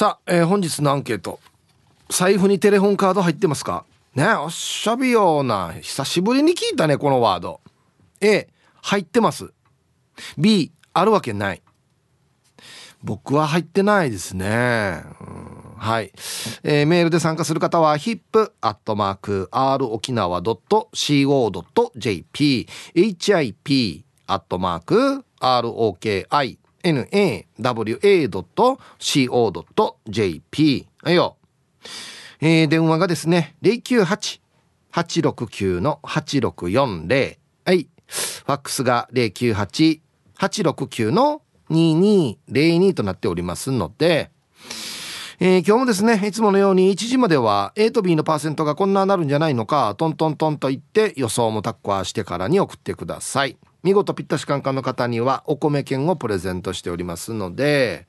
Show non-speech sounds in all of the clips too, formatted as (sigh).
さあ、えー、本日のアンケート。財布にテレホンカード入ってますか？ねおっしゃびような久しぶりに聞いたねこのワード。A 入ってます。B あるわけない。僕は入ってないですね、うん、はい、えー、メールで参加する方は hip.r 沖 nawa.co.jp はいよ、えー、電話がですね098-869-8640はい。ファックスが098-869-2202となっておりますので、えー、今日もですね、いつものように1時までは A と B のパーセントがこんななるんじゃないのか、トントントンと言って予想もタッコアしてからに送ってください。見事ぴったしカンカンの方にはお米券をプレゼントしておりますので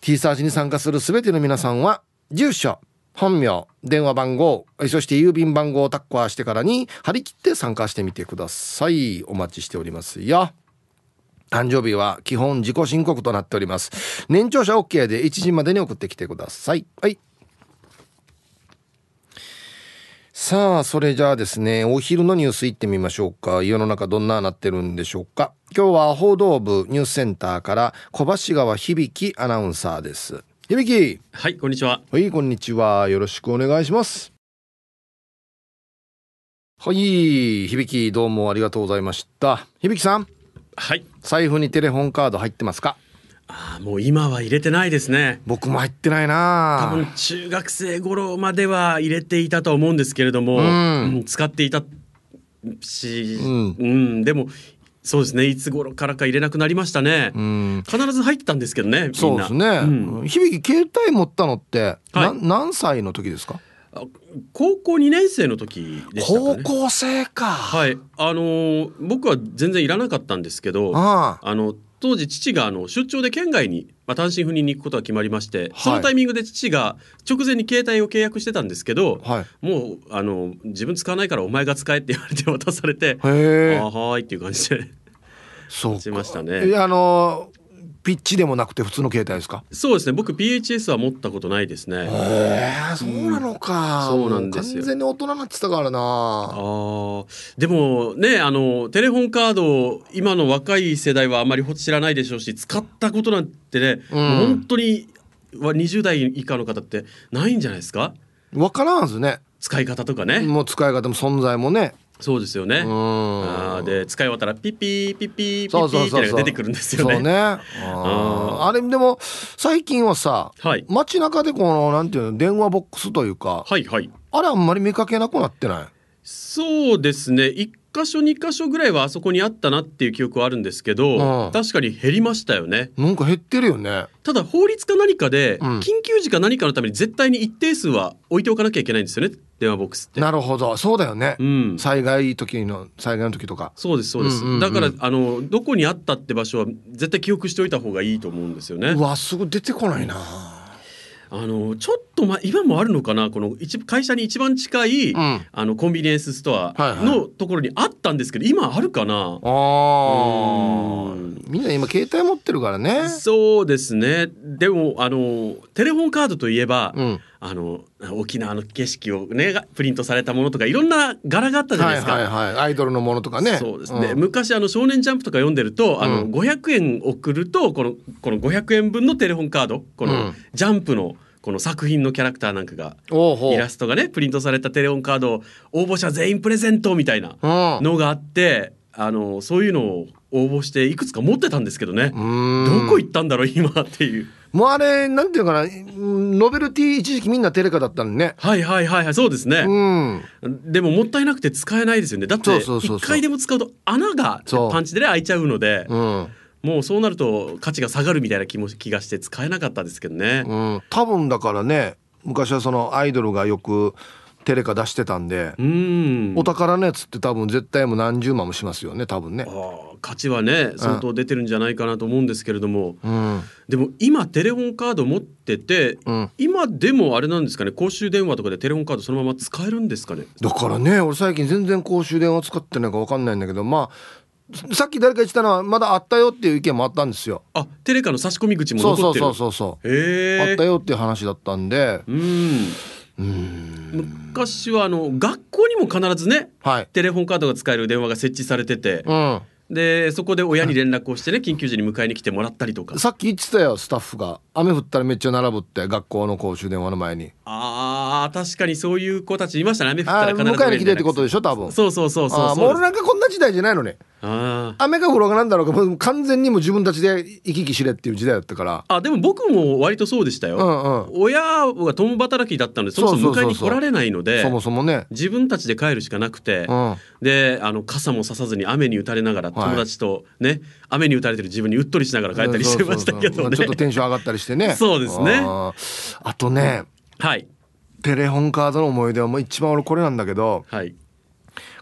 T サージに参加する全ての皆さんは住所本名電話番号そして郵便番号をタッコアしてからに張り切って参加してみてください。お待ちしておりますよ。誕生日は基本自己申告となっております。年長者 OK で1時までに送ってきてくださいはい。さあそれじゃあですねお昼のニュースいってみましょうか。世の中どんななってるんでしょうか。今日は報道部ニュースセンターから小橋川響アナウンサーです。響！はいこんにちは。はいこんにちは。よろしくお願いします。はい響どうもありがとうございました。響さん。はい。財布にテレホンカード入ってますか？あもう今は入れてないですね。僕も入ってないな。多分中学生頃までは入れていたと思うんですけれども、うん、使っていたし、うん、うん、でもそうですね。いつ頃からか入れなくなりましたね、うん、必ず入ってたんですけどねそうですね、うん、響携帯持ったのって、はい、何歳の時ですか？高校2年生の時でしたか、ね、高校生か。はい。あのー、僕は全然いらなかったんですけどあの当時父があの出張で県外に、まあ、単身赴任に行くことが決まりまして、はい、そのタイミングで父が直前に携帯を契約してたんですけど、はい、もうあの自分使わないからお前が使えって言われて渡されて「あはい」っていう感じでそうしましたね。あのピッチでもなくて普通の携帯ですか？そうですね。僕 PHS は持ったことないですね。へえそうなのか、うん、そうなんです完全に大人になってたからな。あでもねあのテレホンカード今の若い世代はあまり知らないでしょうし使ったことなんてね、うん、本当に20代以下の方ってないんじゃないですか？わからんですね。使い方とかね。もう使い方も存在もねそうですよね。あで使い終わったらピッピーピッピーピッピーって出てくるんですよね。そうね。あれでも最近はさ、はい、街中でこのなんていうの電話ボックスというか、はいはい。あれあんまり見かけなくなってない。そうですね。一箇所2箇所ぐらいはあそこにあったなっていう記憶はあるんですけど、うん、確かに減りましたよね。なんか減ってるよね。ただ法律か何かで、緊急時か何かのために絶対に一定数は置いておかなきゃいけないんですよね。電話ボックスって。なるほど。そうだよね、うん、災害時の災害の時とか。そうですそうです、だからあのどこにあったって場所は絶対記憶しておいた方がいいと思うんですよね。うわすぐ出てこないな、あのちょっとま今もあるのかな？この一会社に一番近い、うん、あのコンビニエンスストアのところにあったんですけど、はいはい、今あるかな？あみんな今携帯持ってるからね。そうですね。でもあのテレホンカードといえば、うんあの沖縄の景色をねプリントされたものとかいろんな柄があったじゃないですか。はいはいはい、アイドルのものとかね。そうですね。うん、昔あの少年ジャンプとか読んでると、あの500円送るとこのこの500円分のテレホンカードこのジャンプのこの作品のキャラクターなんかがイラストがねプリントされたテレホンカードを応募者全員プレゼントみたいなのがあって、あのそういうのを応募していくつか持ってたんですけどねどこ行ったんだろう今っていう。もうあれなんていうかなノベルティ一時期みんなテレカだったのね。はいはいはいはいそうですね、うん、でももったいなくて使えないですよね。だって一回でも使うと穴がパンチでね開いちゃうので、うん、もうそうなると価値が下がるみたいな気も気がして使えなかったですけどね、うん、多分だからね昔はそのアイドルがよくテレカ出してたんでお宝のやつって多分絶対もう何十万もしますよね多分ね価値はね相当出てるんじゃないかなと思うんですけれども、うん、でも今テレホンカード持ってて、うん、今でもあれなんですかね公衆電話とかでテレホンカードそのまま使えるんですかね？だからね俺最近全然公衆電話使ってないか分かんないんだけどまあさっき誰か言ってたのはまだあったよっていう意見もあったんですよ。あテレカの差し込み口も残ってる。そうそうそうそうへあったよっていう話だったんで。うん。昔はあの学校にも必ずね、はい、テレホンカードが使える電話が設置されてて、うん、でそこで親に連絡をしてね緊急時に迎えに来てもらったりとか。さっき言ってたよスタッフが。雨降ったらめっちゃ並ぶって学校の公衆電話の前に。あー確かにそういう子たちいましたね。雨降ったら必ず迎えに来てってことでしょ多分。そうそうそうそうもう俺なんかこんな時代じゃないのね雨が降ろうがなんだろうか。完全にも自分たちで行き来しれっていう時代だったから。あでも僕も割とそうでしたよ、うんうん、親が共働きだったのでそもそも迎えに来られないのでそもそもね。自分たちで帰るしかなくて、うん、であの傘もささずに雨に打たれながら友達とね、はい、雨に打たれてる自分にうっとりしながら帰ったりしてましたけどね。ちょっとテンション上がったりしてね。そうですね。あとねはい。テレホンカードの思い出はもう一番俺これなんだけど、はい、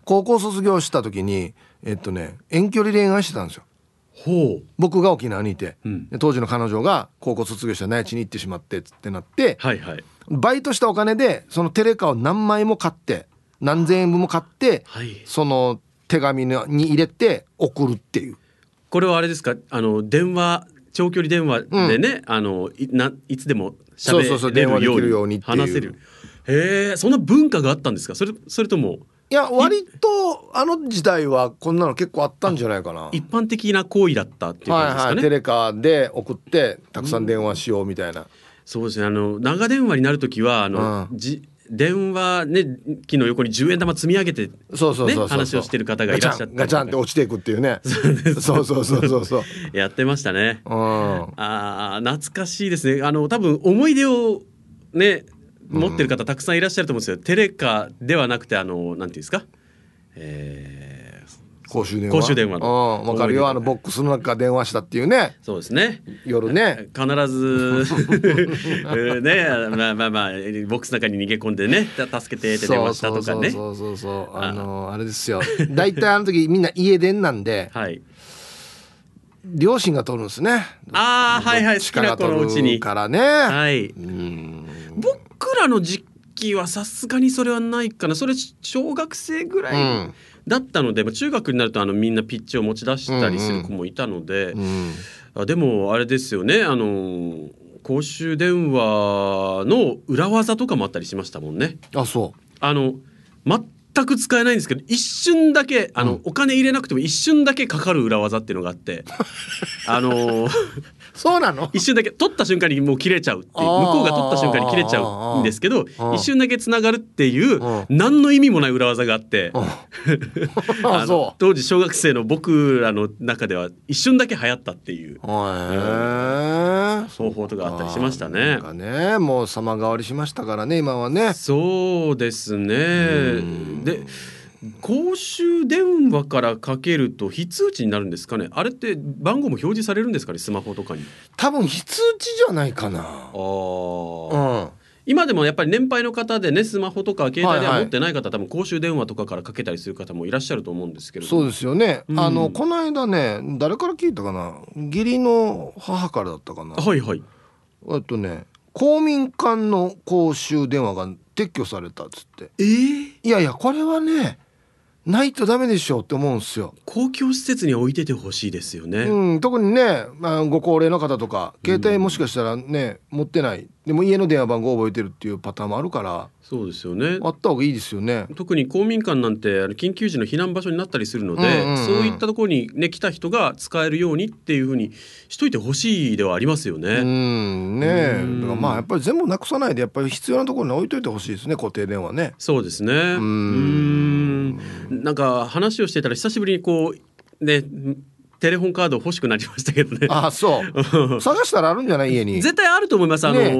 高校卒業した時にえっとね遠距離恋愛してたんですよ。ほう。僕が沖縄にいて、うん、当時の彼女が高校卒業した内地に行ってしまってってなって、はいはい、バイトしたお金でそのテレカを何枚も買って何千円分も買って、はい、その手紙に入れて送るっていう。これはあれですか？あの電話長距離電話でね、うん、あのいないつでも喋れるように話せる。へえそんな文化があったんですか？それそれともいや割とあの時代はこんなの結構あったんじゃないかな。一般的な行為だったっていう感じですかね、はいはい、テレカで送ってたくさん電話しようみたいな、うん、そうですね。あの長電話になる時はあの、うん、じ電話ね機の横に10円玉積み上げて、ね、そうそうそう。話をしてる方がいらっしゃってガチャンって落ちていくっていうね。そうそうそうそうそうやってましたね、うん、あ懐かしいですね。あの多分思い出をね持ってる方たくさんいらっしゃると思うんですよ、テレカではなくてあのなんていうんですか？えー、公衆電話？公衆電話の。わかるよ。あのボックスの中電話したっていうね。そうですね。夜ね。必ず (laughs) ねまあまあまあボックスの中に逃げ込んでね助けてって電話したとかね。そうそうそうあのあれですよ。大体あの時みんな家電なんで、はい、両親が取るんですね。ああはいはい。好きな子のうちに。からね。はい。うん。僕らの時期はさすがにそれはないかな。それ小学生ぐらいだったので、うん、中学になるとあのみんなピッチを持ち出したりする子もいたので、うん。うん、あでもあれですよね。あの公衆電話の裏技とかもあったりしましたもんね。あそう。あの全く使えないんですけど一瞬だけあの、うん、お金入れなくても一瞬だけかかる裏技っていうのがあって (laughs) あのそうなの？一瞬だけ取った瞬間にもう切れちゃうっていう向こうが取った瞬間に切れちゃうんですけど一瞬だけつながるっていう何の意味もない裏技があって (laughs) あの当時小学生の僕らの中では一瞬だけ流行ったっていう、方法とかあったりしましたね。ねもう様変わりしましたからね今はね。そうですねで公衆電話からかけると非通知になるんですかね？あれって番号も表示されるんですかね？スマホとかに。多分非通知じゃないかな。あ、うん、今でもやっぱり年配の方でねスマホとか携帯では持ってない方、はいはい、多分公衆電話とかからかけたりする方もいらっしゃると思うんですけどそうですよね、うん、あのこの間ね誰から聞いたかな？義理の母からだったかな？はいはい。えっとね公民館の公衆電話が撤去されたっつって。えー、いやいやこれはねないとダメでしょうって思うんですよ。公共施設に置いててほしいですよね、うん、特にね、まあ、ご高齢の方とか携帯もしかしたらね、うん、持ってない。でも家の電話番号覚えてるっていうパターンもあるからそうですよね。あった方がいいですよね。特に公民館なんて緊急時の避難場所になったりするので、うんうんうん、そういったところにね来た人が使えるようにっていうふうにしといてほしいではありますよね。うんねだからまあやっぱり全部なくさないでやっぱり必要なところに置いといてほしいですね固定電話ね。そうですね。うん。なんか話をしてたら久しぶりにこうねテレホンカード欲しくなりましたけどね。あそう探したらあるんじゃない？家に。絶対あると思います。あの、ね、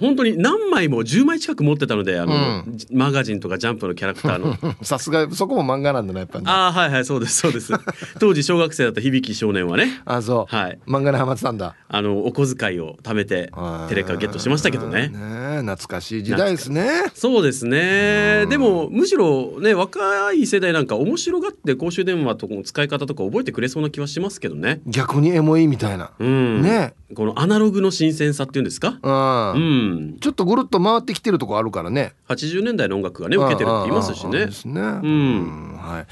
本当に何枚も10枚近く持ってたのであの、うん、マガジンとかジャンプのキャラクターの。(laughs) さすがそこも漫画なんだねやっぱり、ね、あはいはいそうですそうです。当時小学生だった響少年はね。あそう。はい。漫画にハマってたんだ。あのお小遣いを貯めてテレカゲットしましたけどね。ね懐かしい時代ですね。そうですね。でもむしろね若い世代なんか面白がって公衆電話とかの使い方とか覚えてくれそうな気はしますますけどね。逆にエモいみたいな、うん、ね。このアナログの新鮮さっていうんですか、うん、うん、ちょっとぐるっと回ってきてるとこあるからね。80年代の音楽がね受けてるって言いますしね。ですね、うん、はい。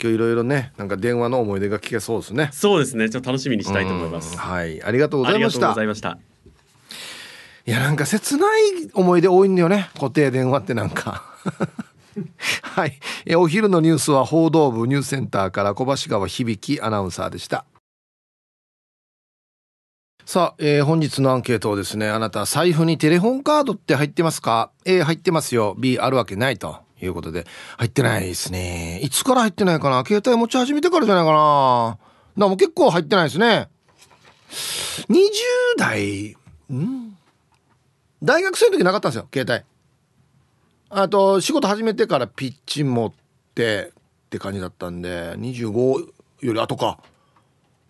今日いろいろねなんか電話の思い出が聞けそうですね。そうですね。ちょっと楽しみにしたいと思います、はい。ありがとうございました。いやなんか切ない思い出多いんだよね。固定電話ってなんか (laughs) はい。えお昼のニュースは報道部ニュースセンターから小橋川響アナウンサーでした。さあ、えー、本日のアンケートをですね、あなた財布にテレホンカードって入ってますか ?A 入ってますよ。B あるわけないということで、入ってないですね。いつから入ってないかな？携帯持ち始めてからじゃないかな？だも結構入ってないですね。20代、ん？大学生の時なかったんですよ、携帯。あと仕事始めてからピッチ持ってって感じだったんで25より後か。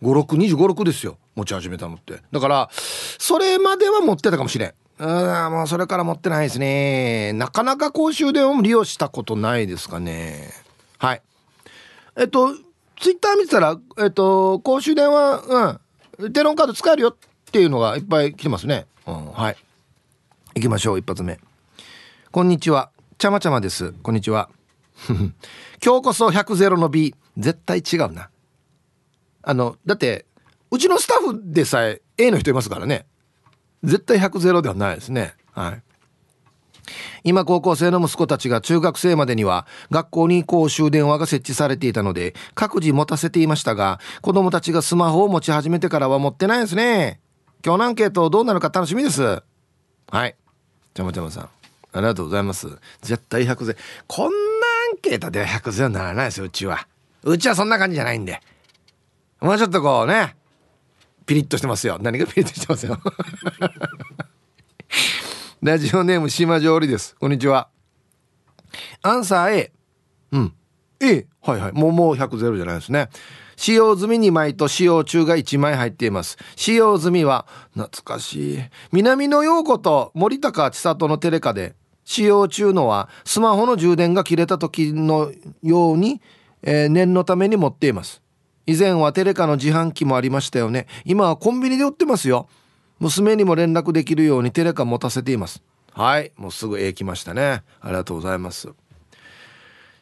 56256ですよ。持ち始めたのって。だからそれまでは持ってたかもしれん。うんもうそれから持ってないですね。なかなか公衆電話も利用したことないですかね。はい。えっとツイッター見てたらえっと公衆電話うん。テロンカード使えるよっていうのがいっぱい来てますね。うんはい。行きましょう一発目。こんにちは。ちゃまちゃまです。こんにちは。今日こそ100ゼロの B。絶対違うな。あの、だって、うちのスタッフでさえ A の人いますからね。絶対100ゼロではないですね。はい。今高校生の息子たちが中学生までには学校に公衆電話が設置されていたので各自持たせていましたが子供たちがスマホを持ち始めてからは持ってないですね今日のアンケートどうなるか楽しみですはいちゃまちゃまさんありがとうございます。絶対100税。こんなアンケートでは100税はならないですよ、うちは。うちはそんな感じじゃないんで。もうちょっとこうね、ピリッとしてますよ。何がピリッとしてますよ。(laughs) ラジオネーム島上りです。こんにちは。アンサー A。うん。A。はいはい。もうもう100ゼロじゃないですね。使用済み2枚と使用中が1枚入っています使用済みは懐かしい南野陽子と森高千里のテレカで使用中のはスマホの充電が切れた時のように、えー、念のために持っています。以前はテレカの自販機もありましたよね。今はコンビニで売ってますよ。娘にも連絡できるようにテレカ持たせています。はいもうすぐ A 来ましたね。ありがとうございます。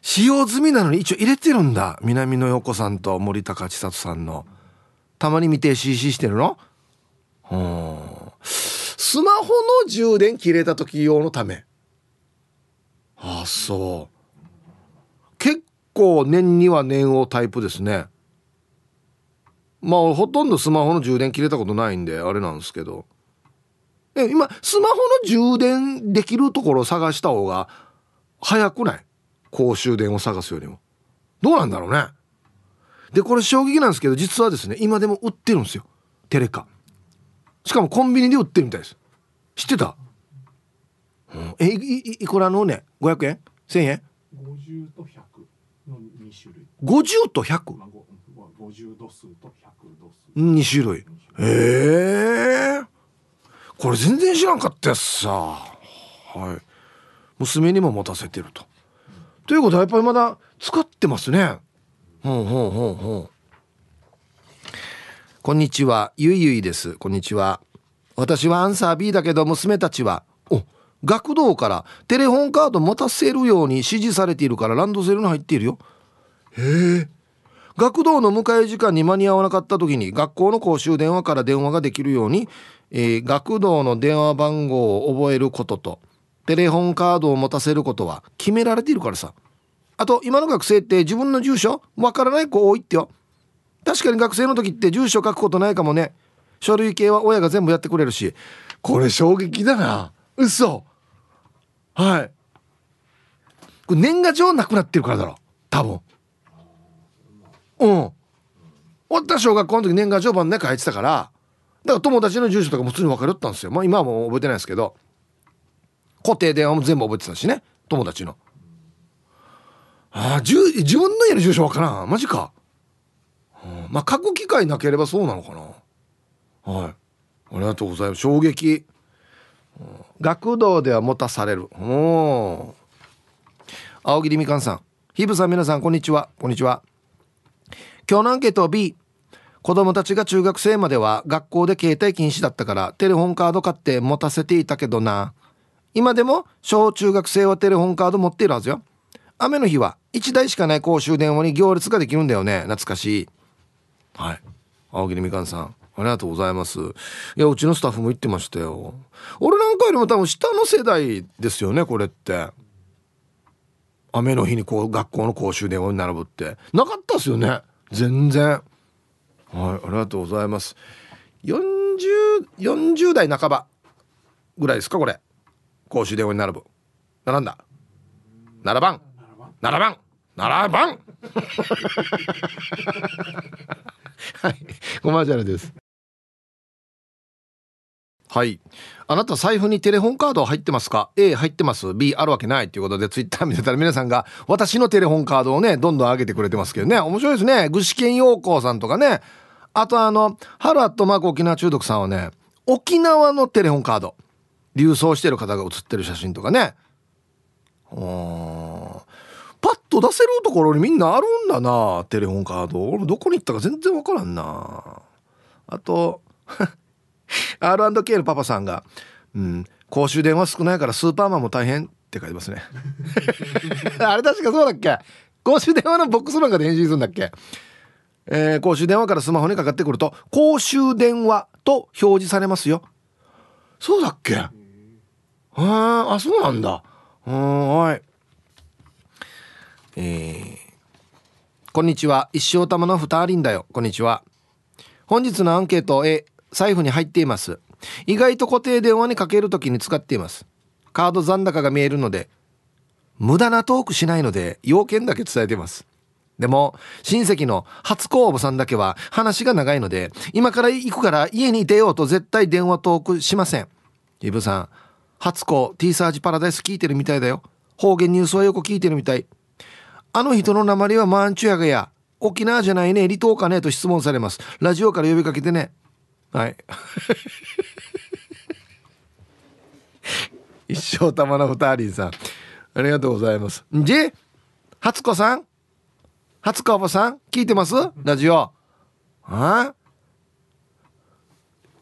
使用済みなのに一応入れてるんだ。南野陽子さんと森高千里さんの。たまに見て CC してるの？うん。スマホの充電切れた時用のため。あそう。結構念には念をタイプですね。まあほとんどスマホの充電切れたことないんであれなんですけど。え今スマホの充電できるところを探した方が早くない？公衆電を探すよりも。どうなんだろうね。でこれ衝撃なんですけど実はですね今でも売ってるんですよ。テレカ。しかもコンビニで売ってるみたいです。知ってた？えいいくらのね？500円？1000円？50と100の2種類。50と 100?50 度数と100度数。2種類。へえ。これ全然知らんかったやつさ。はい。娘にも持たせてると、うん、ということはやっぱりまだ使ってますね。ほうほうほうほう。こんにちは。ゆいゆいです。こんにちは。私はアンサー B だけど娘たちはお学童からテレホンカード持たせるように指示されているからランドセルに入っているよ。へえ。学童の迎え時間に間に合わなかった時に学校の公衆電話から電話ができるように、えー、学童の電話番号を覚えることとテレホンカードを持たせることは決められているからさ。あと今の学生って自分の住所わからない子多いってよ。確かに学生の時って住所書くことないかもね。書類系は親が全部やってくれるし。これ衝撃だな。嘘。はい。これ年賀状なくなってるからだろ。多分。うん。終った小学校の時年賀状番の中入ってたから。だから友達の住所とかも普通に分かるったんですよ。まあ今はもう覚えてないですけど。固定電話も全部覚えてたしね。友達の。ああ自分の家の住所分からん。マジか、うん、まあ書く機会なければそうなのかな。はい。ありがとうございます。衝撃。学童では持たされる。お青桐みかんさん。ひぶさん皆さんこんにちは。こんにちは。今日のアンケート B 子供たちが中学生までは学校で携帯禁止だったからテレホンカード買って持たせていたけどな。今でも小中学生はテレホンカード持っているはずよ。雨の日は1台しかない公衆電話に行列ができるんだよね。懐かしい。はい。青桐みかんさん。ありがとうございます。いやうちのスタッフも言ってましたよ。俺なんかよりも多分下の世代ですよねこれって。雨の日にこう学校の公衆電話に並ぶって。なかったですよね。全然。はいありがとうございます。4040代半ばぐらいですかこれ。公衆電話に並ぶ。並んだ。7番7番7番はい。コマーシャルです。はい。あなた財布にテレホンカード入ってますか？A 入ってます。B あるわけない。ということでツイッター見てたら皆さんが私のテレホンカードをねどんどん上げてくれてますけどね面白いですね。具志堅陽光さんとかね。あとあのハルアットマーク沖縄中毒さんはね沖縄のテレホンカード流送してる方が写ってる写真とかね。うんパッと出せるところにみんなあるんだなテレホンカード。俺どこに行ったか全然わからんな。あと (laughs) R&K のパパさんが「うん公衆電話少ないからスーパーマンも大変」って書いてますね。(laughs) あれ確かそうだっけ？公衆電話のボックスなんかで返信するんだっけ？えー、公衆電話からスマホにかかってくると公衆電話と表示されますよ。そうだっけ？ああそうなんだ。はい。えー、こんにちは。一生玉の二人だよ。こんにちは。本日のアンケート A 財布に入っています。意外と固定電話にかけるときに使っています。カード残高が見えるので無駄なトークしないので要件だけ伝えてます。でも親戚の初公募さんだけは話が長いので今から行くから家に出ようと絶対電話トークしません。イブさん初公 T サージパラダイス聞いてるみたいだよ。方言ニュースはよく聞いてるみたい。あの人の鉛はマンチュヤガや。沖縄じゃないね。離島かねと質問されます。ラジオから呼びかけてね。はい。(laughs) 一生玉の二人さん。ありがとうございます。んじ？初子さん？初子おばさん？聞いてます？ラジオ。あ？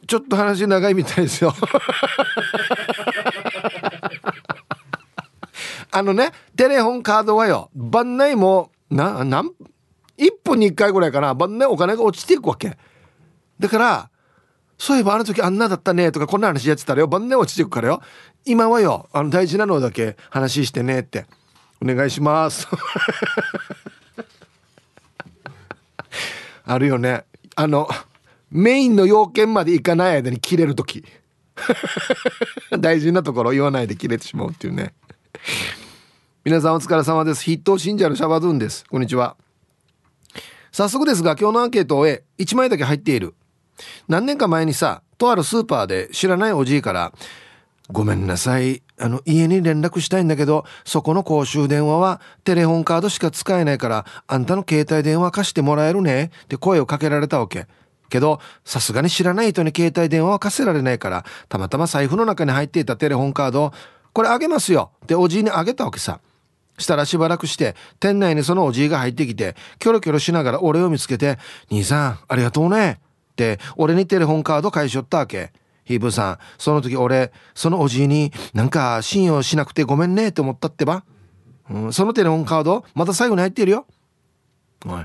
ちょっと話長いみたいですよ。(laughs) あのねテレホンカードはよ番内もな何1分に1回ぐらいかな。番内お金が落ちていくわけ。だからそういえばあの時あんなだったねとかこんな話やってたらよ。晩年落ちていくからよ。今はよあの大事なのだけ話してねって。お願いします。(laughs) あるよね。あのメインの要件までいかない間に切れる時。(laughs) 大事なところ言わないで切れてしまうっていうね。皆さんお疲れ様です。筆頭信者のシャバドゥンです。こんにちは。早速ですが今日のアンケートを終え1枚だけ入っている。何年か前にさとあるスーパーで知らないおじいから「ごめんなさいあの家に連絡したいんだけどそこの公衆電話はテレホンカードしか使えないからあんたの携帯電話貸してもらえるね」って声をかけられたわけ。けどさすがに知らない人に携帯電話は貸せられないからたまたま財布の中に入っていたテレホンカードを「これあげますよ」っておじいにあげたわけさ。したらしばらくして店内にそのおじいが入ってきてキョロキョロしながら俺を見つけて「兄さんありがとうね」って俺にテレホンカード返しよったわけ。ヒーブさんその時俺そのおじいになんか信用しなくてごめんねって思ったってば、うん、そのテレホンカードまた最後に入っているよ。おい。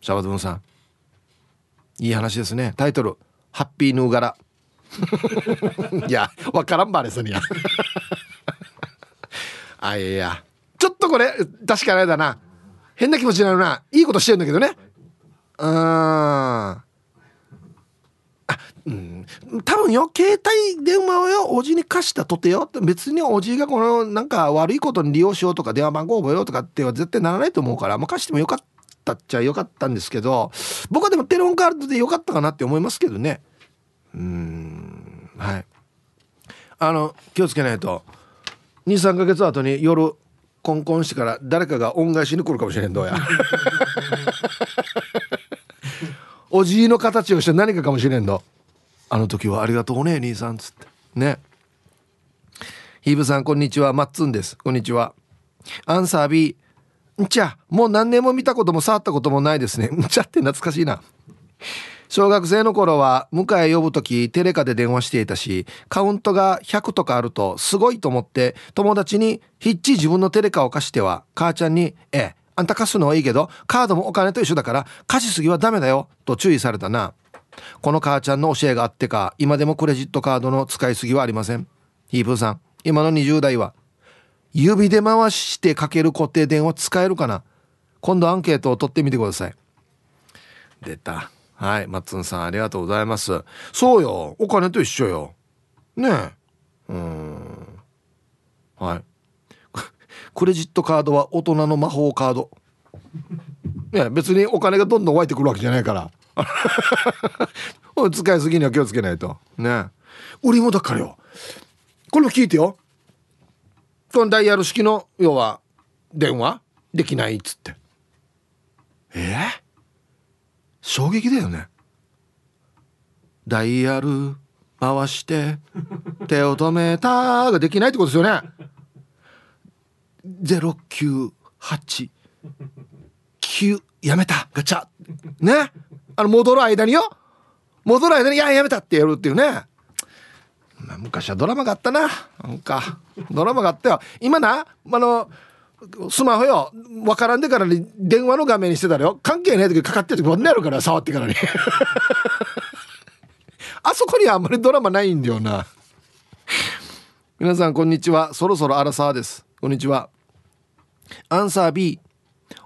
シャバドゥンさん。いい話ですね。タイトル「ハッピーヌーガラ」(laughs) いやわからんばれすにや。(laughs) あいやちょっとこれ確かあれだな。変な気持ちになるな。いいことしてるんだけどね。うん。うん、多分よ携帯電話をよおじに貸したとてよ別におじがこのなんか悪いことに利用しようとか電話番号覚えようとかっては絶対ならないと思うから、まあ、貸してもよかったっちゃよかったんですけど僕はでもテレホンカードでよかったかなって思いますけどね。うん。はい。あの気をつけないと。23か月後に夜コンコンしてから誰かが恩返しに来るかもしれんどうやおじいの形をして何かかもしれんのあの時はありがとうね兄さんつって。ね。ヒーブさんこんにちは。マッツンです。こんにちは。アンサー B んちゃもう何年も見たことも触ったこともないですね。んちゃって懐かしいな。小学生の頃は迎え呼ぶ時テレカで電話していたしカウントが100とかあるとすごいと思って友達にヒッチ自分のテレカを貸しては母ちゃんに「ええあんた貸すのはいいけどカードもお金と一緒だから貸しすぎはダメだよ」と注意されたな。この母ちゃんの教えがあってか今でもクレジットカードの使いすぎはありません。ヒープーさん今の20代は指で回してかける固定電話使えるかな？今度アンケートを取ってみてください。出た。はいマッツンさんありがとうございます。そうよ。お金と一緒よ。ねえ。うん。はい。(laughs) クレジットカードは大人の魔法カード。ね別にお金がどんどん湧いてくるわけじゃないから。(laughs) 使いすぎには気をつけないと。ね。売りもだからよ。これも聞いてよ。このダイヤル式の要は電話？できないっつって。え？ー、衝撃だよね。ダイヤル回して (laughs) 手を止めたができないってことですよね。098 9やめた。ガチャ。ねあの戻る間によ。戻る間に「いややめた」ってやるっていうね。まあ、昔はドラマがあったな。なんかドラマがあったよ。今なあのスマホよ。分からんでからに電話の画面にしてたらよ。関係ない時かかってる時こんなやるから触ってからに。(laughs) あそこにはあんまりドラマないんだよな。皆さんこんにちは。そろそろアラサーです。こんにちは。アンサー B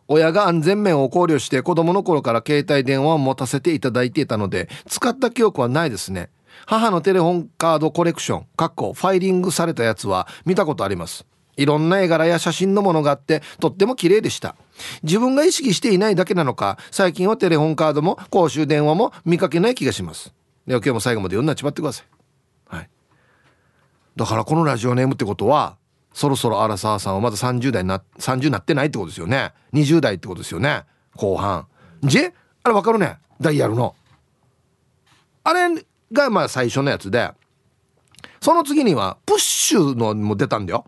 親が安全面を考慮して子供の頃から携帯電話を持たせていただいていたので使った記憶はないですね。母のテレホンカードコレクションかっこファイリングされたやつは見たことあります。いろんな絵柄や写真のものがあってとっても綺麗でした。自分が意識していないだけなのか最近はテレホンカードも公衆電話も見かけない気がします。では今日も最後まで読んなっちまってください。はい。だからこのラジオネームってことはそろそろアラサーさんはまだ30代な30なってないってことですよね。20代ってことですよね。後半。じあれ分かるね。ダイヤルの。あれがまあ最初のやつでその次にはプッシュのも出たんだよ。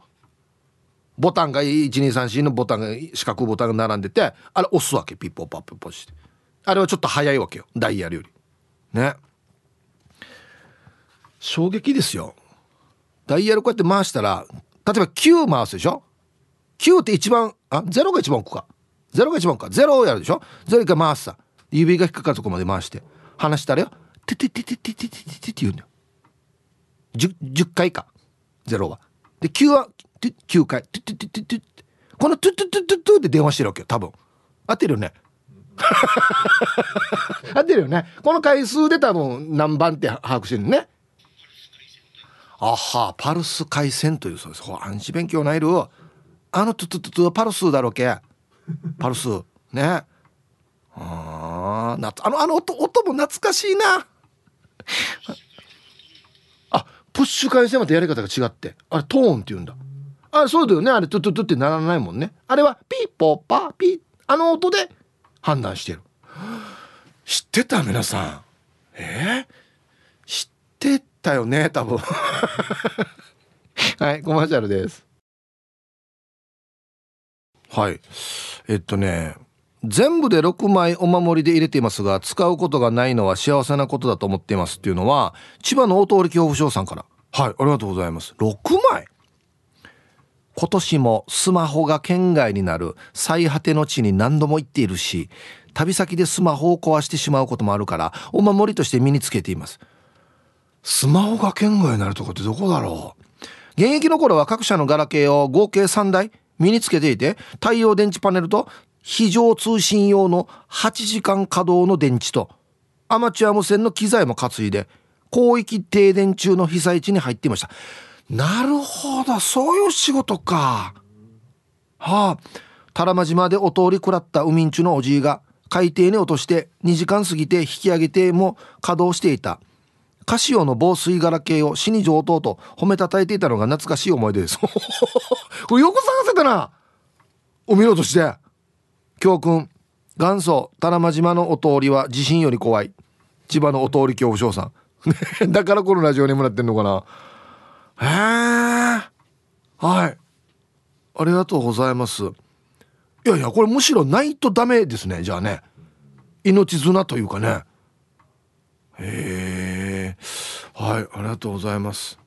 ボタンが1234のボタンが四角ボタンが並んでてあれ押すわけ。ピッポパッポポして。あれはちょっと早いわけよ。ダイヤルより。ね。衝撃ですよ。ダイヤルこうやって回したら例えば9回すでしょ？9って一番あ0が一番奥か。0が一番奥か。0をやるでしょ？0一回回すさ。指が引っかかるとこまで回して。離したらよ。てててててててててって言うんだよ。10, 10回か。0は。で9は9回。トゥトゥトゥトゥこのトゥトゥトゥトゥトゥで電話してるわけよ多分。合ってるよね？(laughs) 合ってるよね。この回数で多分何番って把握してるねあはパルス回線というそうです。暗視勉強ないる。あのトゥトゥトゥトゥパルスだろうけ。パルス。ね。ああなあのあの音音も懐かしいな。あプッシュ回線またやり方が違って。あれトーンって言うんだ。あそうだよね。あれトゥトゥトゥってならないもんね。あれはピーポーパーピーあの音で判断してる。知ってた皆さん。えー、知ってたよね多分。はいコマーシャルです。はい。えっとね全部で6枚お守りで入れていますが使うことがないのは幸せなことだと思っていますっていうのは千葉の大通り恐怖症さんから。はいありがとうございます。6枚。今年もスマホが県外になる最果ての地に何度も行っているし旅先でスマホを壊してしまうこともあるからお守りとして身につけていますスマホが県外になるとこってどこだろう？現役の頃は各社のガラケーを合計3台身につけていて太陽電池パネルと非常通信用の8時間稼働の電池とアマチュア無線の機材も担いで広域停電中の被災地に入っていました。なるほど。そういう仕事か。はあ。多良間島でお通り食らった海んちのおじいが海底に落として2時間過ぎて引き上げても稼働していた。カシオの防水ガラケーを死に上等と褒めたたえていたのが懐かしい思い出です。(laughs) これよく探せたな。お見事して。教訓元祖多良間島のお通りは地震より怖い。千葉のお通り恐怖症さん。(laughs) だからこのラジオにもらってんのかな。へえはい。ありがとうございます。いやいやこれむしろないとダメですね。じゃあね。命綱というかね。へえはいありがとうございます。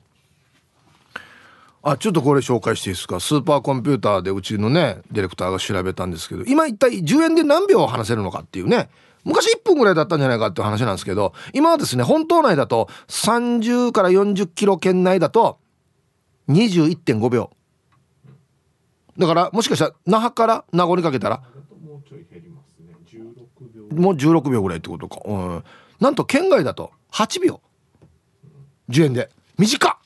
あちょっとこれ紹介していいですか？スーパーコンピューターでうちのねディレクターが調べたんですけど今一体10円で何秒話せるのかっていうね。昔1分ぐらいだったんじゃないかっていう話なんですけど今はですね本島内だと30から40キロ圏内だと21.5秒。だからもしかしたら那覇から名護にかけたら？もうちょい減りますね。16秒。もう16秒ぐらいってことか、うん、なんと県外だと8秒10円で。短っ。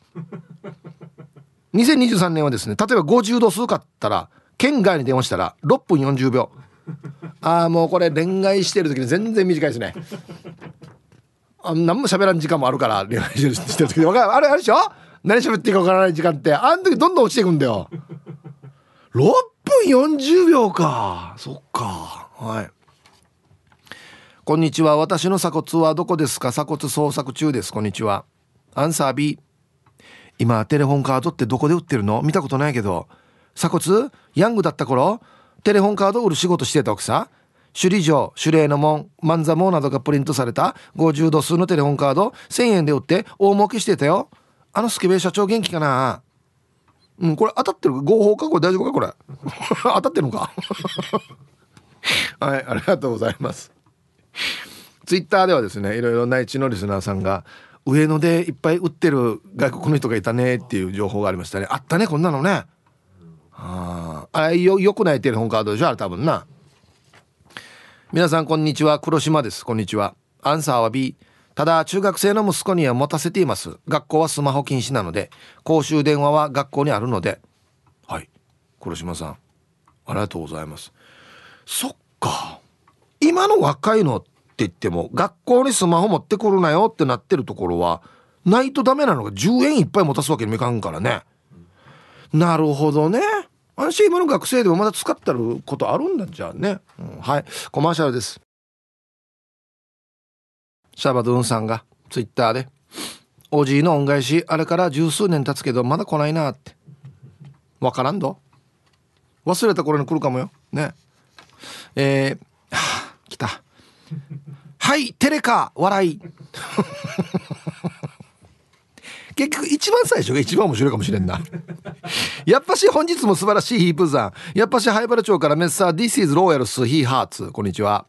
2023年はですね例えば50度数かったら県外に電話したら6分40秒。ああもうこれ恋愛してる時に全然短いですね。あ何も喋らん時間もあるから恋愛してる時に。分かるあれあれでしょ？何喋っていいか分からない時間ってあの時どんどん落ちていくんだよ。6分40秒か。そっか。はい。こんにちは。私の鎖骨はどこですか？鎖骨捜索中です。こんにちは。アンサー B 今テレホンカードってどこで売ってるの？見たことないけど。鎖骨？ヤングだった頃？テレホンカード売る仕事してた奥さん？首里城？守礼の門？万座門などがプリントされた？50度数のテレホンカード？1000円で売って大儲けしてたよ。あのスケベ社長元気かな？うんこれ当たってる合法か？これ大丈夫か？これ。(laughs) 当たってるのか？(laughs) はいありがとうございます。ツイッターではですねいろいろ内地のリスナーさんが上野でいっぱい売ってる外国の人がいたねっていう情報がありましたね。あったねこんなのね。ああれよよくないテレホンカードでしょあれ多分な。皆さんこんにちは。黒島です。こんにちは。アンサーは B ただ中学生の息子には持たせています。学校はスマホ禁止なので公衆電話は学校にあるので。はい。黒島さんありがとうございます。そっか。今の若いのって言っても学校にスマホ持ってくるなよってなってるところはないとダメなのが10円いっぱい持たすわけにもいかんからね。なるほどね。私今の学生でもまだ使ってることあるんだじゃあね、うん、はい。コマーシャルです。シャバドゥンさんがツイッターでおじいの恩返しあれから十数年経つけどまだ来ないなって。わからんど。忘れた頃に来るかもよ。ね。えー、(laughs) はいテレカ笑い。結局一番最初が一番面白いかもしれんな。やっぱし本日も素晴らしいヒープさん。やっぱし灰原町からメッサー This is Royals He Hearts こんにちは。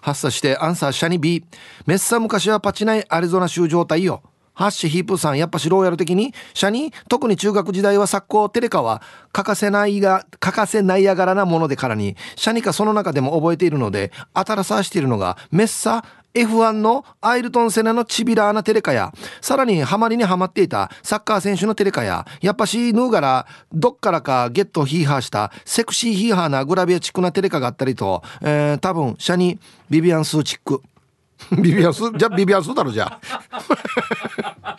発作してアンサーシャニビ。ーメッサー昔はパチナイアリゾナ州状態よ。ハッシュヒープさんやっぱしローヤル的にシャニ特に中学時代は作工テレカは欠かせないが欠かせないやがらなものでからにシャニかその中でも覚えているので新さしているのがメッサ F1 のアイルトン・セナのチビラーなテレカや、さらにハマりにはまっていたサッカー選手のテレカや、やっぱしヌーガラ、どっからかゲットヒーハーしたセクシーヒーハーなグラビアチックなテレカがあったりと、えー、多分、シャニ、ビビアン・スーチック。(laughs) ビビアス？じゃあビビアスだろじゃあ。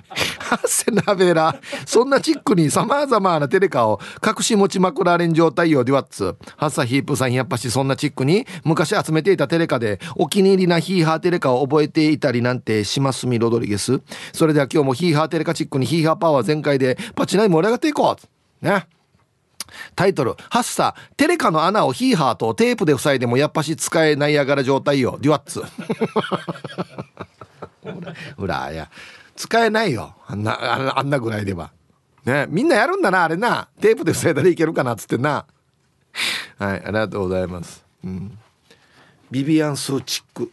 セナベラ。そんなチックにさまざまなテレカを隠し持ちまくられん状態よデュワッツ。ハッサヒープさんやっぱしそんなチックに昔集めていたテレカでお気に入りなヒーハーテレカを覚えていたりなんてしますみロドリゲス。それでは今日もヒーハーテレカチックにヒーハーパワー全開でパチナイ盛り上がっていこう。ね。タイトル「ハッサテレカの穴をヒーハーとテープで塞いでもやっぱし使えないやがら状態よ。デュワッツ」(laughs) ほらや使えないよ。あんなあんなぐらいでは。ねみんなやるんだなあれな。テープで塞いだらいけるかなっつってな。はいありがとうございます、うん、ビビアンスーチック。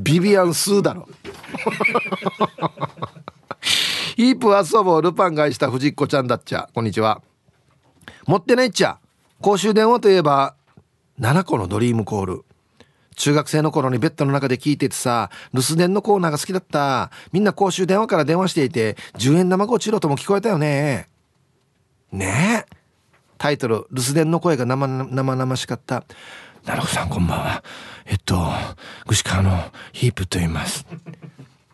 ビビアンスーだろ。(laughs) ヒープ遊ぼうルパンがした藤子ちゃんだっちゃ。こんにちは。持ってないっちゃ。公衆電話といえば7個のドリームコール。中学生の頃にベッドの中で聞いててさ留守電のコーナーが好きだった。みんな公衆電話から電話していて10円玉ごちろとも聞こえたよね。ねえ。タイトル留守電の声が生々しかった。なるほさんこんばんは。えっと串川のヒープと言います。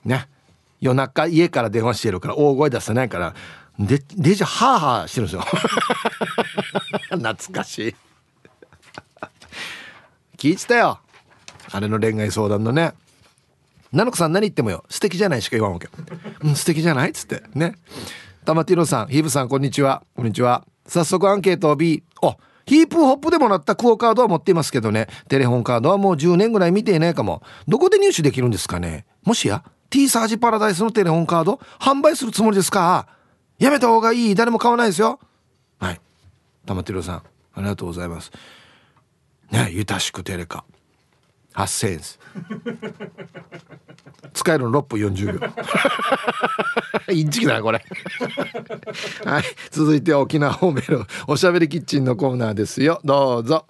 ね。夜中家から電話してるから大声出せないからでデジハーハーしてるんですよ。(laughs) 懐かしい。聞いてたよ。あれの恋愛相談のね。奈々子さん何言ってもよ。素敵じゃないしか言わんわけ。うん素敵じゃないっつって。ね。玉ティロさんヒープさんこんにちは。こんにちは。早速アンケートを B おヒープホップでもらったクオカードは持っていますけどね。テレホンカードはもう10年ぐらい見ていないかも。どこで入手できるんですかね。もしや T サージパラダイスのテレホンカード販売するつもりですか。やめた方がいい。誰も買わないですよ。はい。玉てるさんありがとうございます。ねゆたしくテレカ8000円です。使えるの6分40秒。インチキだなこれ。はい。続いて沖縄方面のおしゃべりキッチンのコーナーですよ。どうぞ。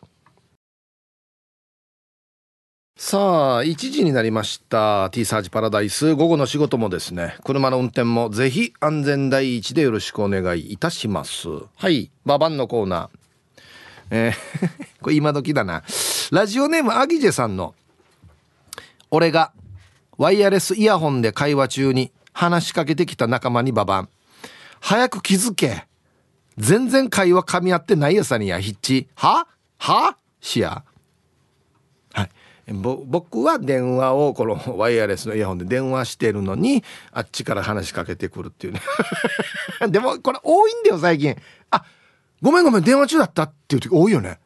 さあ1時になりました。T サージパラダイス。午後の仕事もですね。車の運転もぜひ安全第一でよろしくお願いいたします。はい。ババンのコーナー。えー (laughs) これ今時だな。ラジオネームアギジェさんの俺がワイヤレスイヤホンで会話中に話しかけてきた仲間にババン。早く気づけ。全然会話噛み合ってないやさにやヒッチ。は？は？しや。僕は電話をこのワイヤレスのイヤホンで電話してるのにあっちから話しかけてくるっていうね。(laughs) でもこれ多いんだよ最近。あごめんごめん電話中だったっていう時多いよね。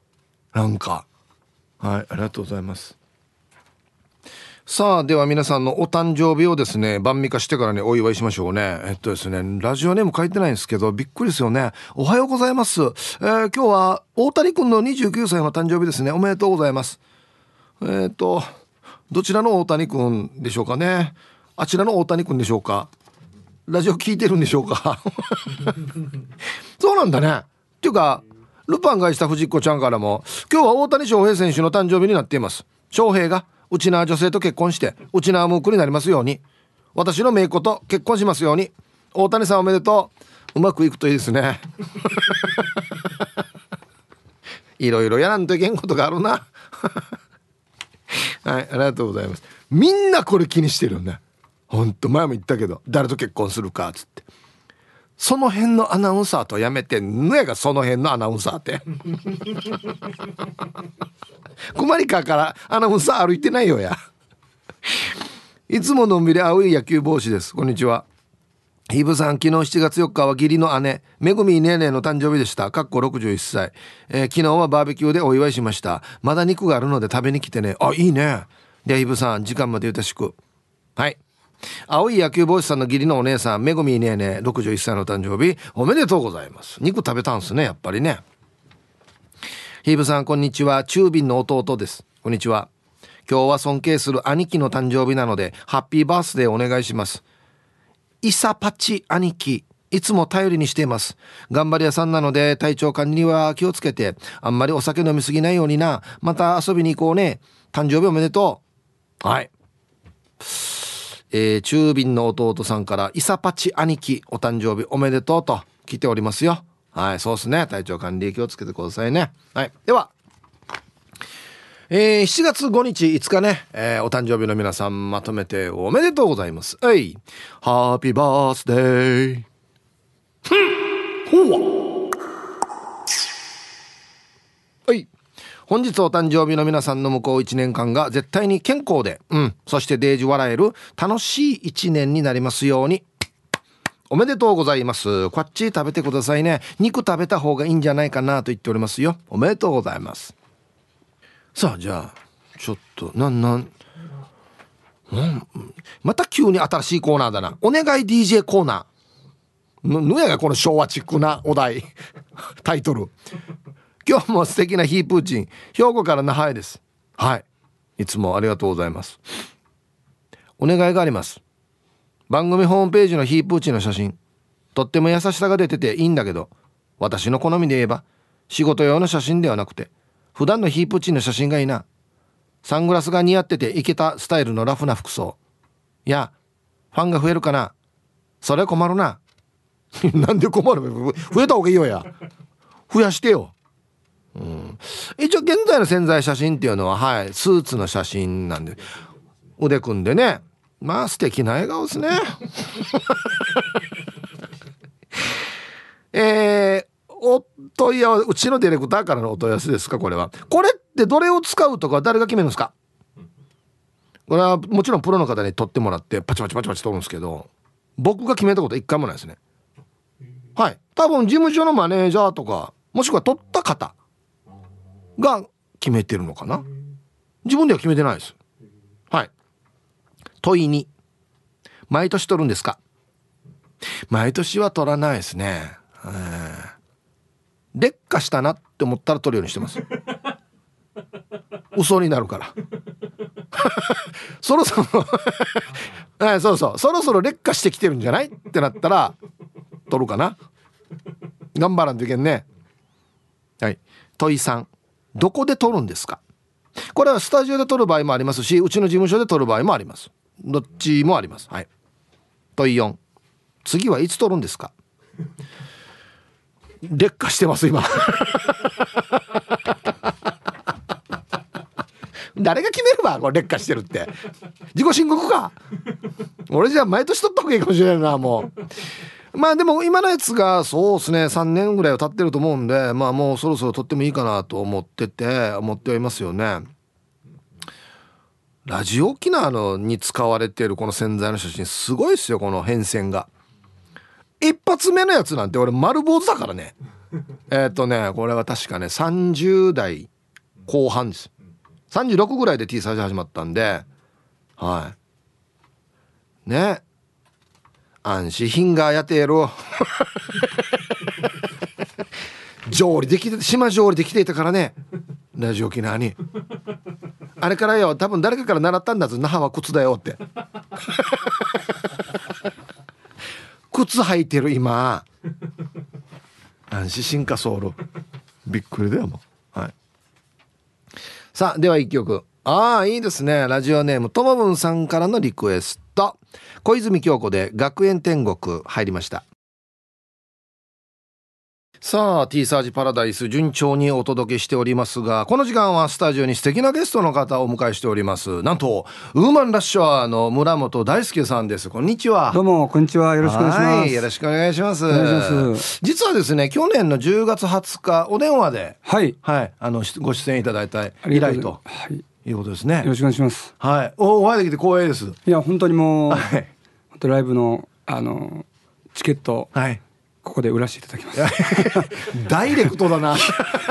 なんか。はいありがとうございます。さあでは皆さんのお誕生日をですね晩味化してからねお祝いしましょうね。えっとですねラジオネーム書いてないんですけどびっくりですよね。おはようございます、えー、今日は大谷君の29歳の誕生日ですね。おめでとうございます。えっ、ー、とどちらの大谷君でしょうかね。あちらの大谷君でしょうか。ラジオ聞いてるんでしょうか。(laughs) そうなんだね。っていうかルパンがした藤子ちゃんからも今日は大谷翔平選手の誕生日になっています。翔平がうちな女性と結婚してうちなムークになりますように私の姪子と結婚しますように大谷さんおめでとう。うまくいくといいですね。(laughs) いろいろやらんといけんことがあるな。(laughs) はいありがとうございます。みんなこれ気にしてるよね。ほんと前も言ったけど誰と結婚するかつって。その辺のアナウンサーとやめてんのやがその辺のアナウンサーって。(laughs) 困りかからアナウンサー歩いてないよや。いつものんびり青い野球帽子です。こんにちは。ヒブさん昨日7月4日は義理の姉めぐみねえねえの誕生日でした。かっこ61歳、えー、昨日はバーベキューでお祝いしました。まだ肉があるので食べに来てね。あいいね。ではヒブさん時間までよろしく。はい。青い野球帽子さんの義理のお姉さんめぐみねえね61歳の誕生日。おめでとうございます。肉食べたんすねやっぱりね。ヒブさんこんにちは。中便の弟です。こんにちは。今日は尊敬する兄貴の誕生日なのでハッピーバースデーお願いします。イサパチ兄貴いつも頼りにしています。頑張り屋さんなので体調管理には気をつけてあんまりお酒飲みすぎないようにな。また遊びに行こうね。誕生日おめでとう。はい。えー、中便の弟さんからイサパチ兄貴お誕生日おめでとうと来ておりますよ。はいそうですね。体調管理気をつけてくださいね。はい。ではえー、7月5日5日ね、えー、お誕生日の皆さんまとめておめでとうございます。はい。ハッピーバースデー。ふんほわ。はい。本日お誕生日の皆さんの向こう1年間が絶対に健康で、うん、そしてデージ笑える楽しい1年になりますように。おめでとうございます。こっち食べてくださいね。肉食べた方がいいんじゃないかなと言っておりますよ。おめでとうございます。さあじゃあちょっとなんなん？また急に新しいコーナーだな。お願い DJ コーナー。ぬやがこの昭和チックなお題。(laughs) タイトル。今日も素敵なヒープーチン兵庫から那覇へです。はい。いつもありがとうございます。お願いがあります。番組ホームページのヒープーチンの写真。とっても優しさが出てていいんだけど私の好みで言えば仕事用の写真ではなくて普段のヒープチンの写真がいいな。サングラスが似合っててイケたスタイルのラフな服装。いやファンが増えるかな。それ困るな。(laughs) なんで困る？増えた方がいいよや。増やしてよ、うん、一応現在の潜在写真っていうのははいスーツの写真なんで腕組んでね。まあ素敵な笑顔ですね。(laughs) えー、お問い合わせうちのディレクターからのお問い合わせですかこれは。これってどれを使うとか誰が決めるんですか？これはもちろんプロの方に取ってもらってパチパチパチパチ取るんですけど僕が決めたこと一回もないですね。はい。多分事務所のマネージャーとかもしくは取った方が決めてるのかな。自分では決めてないです。はい。問いに。毎年取るんですか？毎年は取らないですね、えー、劣化したなって思ったら取るようにしてます。嘘になるから。(laughs) そろそろ。(laughs) はいそうそう。そろそろ劣化してきてるんじゃないってなったら取るかな。頑張らんといけんね。はい。問いさん。どこで撮るんですか？これはスタジオで撮る場合もありますしうちの事務所で撮る場合もあります。どっちもあります。はい。問い4次はいつ撮るんですか？劣化してます今。誰が決めるわこれ劣化してるって。自己申告か。俺じゃあ毎年撮った方がいいかもしれないなもう。まあでも今のやつがそうですね3年ぐらいは経ってると思うんでまあもうそろそろ撮ってもいいかなと思ってて思ってはいますよね。ラジオ沖縄のに使われているこの洗剤の写真すごいですよこの変遷が。一発目のやつなんて俺丸坊主だからね。えっとねこれは確かね30代後半です。36ぐらいで T サージ始まったんではい。ね。安心品がやってやろう。上理できて島上理できていたからね。ラジオ沖縄に。あれからよ多分誰かから習ったんだぞ。那覇は靴だよって。靴履いてる今。安心進化ソウル。びっくりだよもう。はい。さあでは1曲。ああいいですね。ラジオネームともぶんさんからのリクエスト。小泉京子で学園天国入りました。さあ T サージパラダイス順調にお届けしておりますがこの時間はスタジオに素敵なゲストの方をお迎えしております。なんとウーマンラッシュアーの村本大輔さんです。こんにちは。どうもこんにちは。よろしくお願いします。よろしくお願いします。実はですね去年の10月20日お電話ではい。はいあのご出演いただいた以来とはい。いうことですね。よろしくお願いします。はい。おお会いできて光栄です。いや本当にもう、はい、ライブのあのチケットはいここで売らせていただきます。(laughs) ダイレクトだな。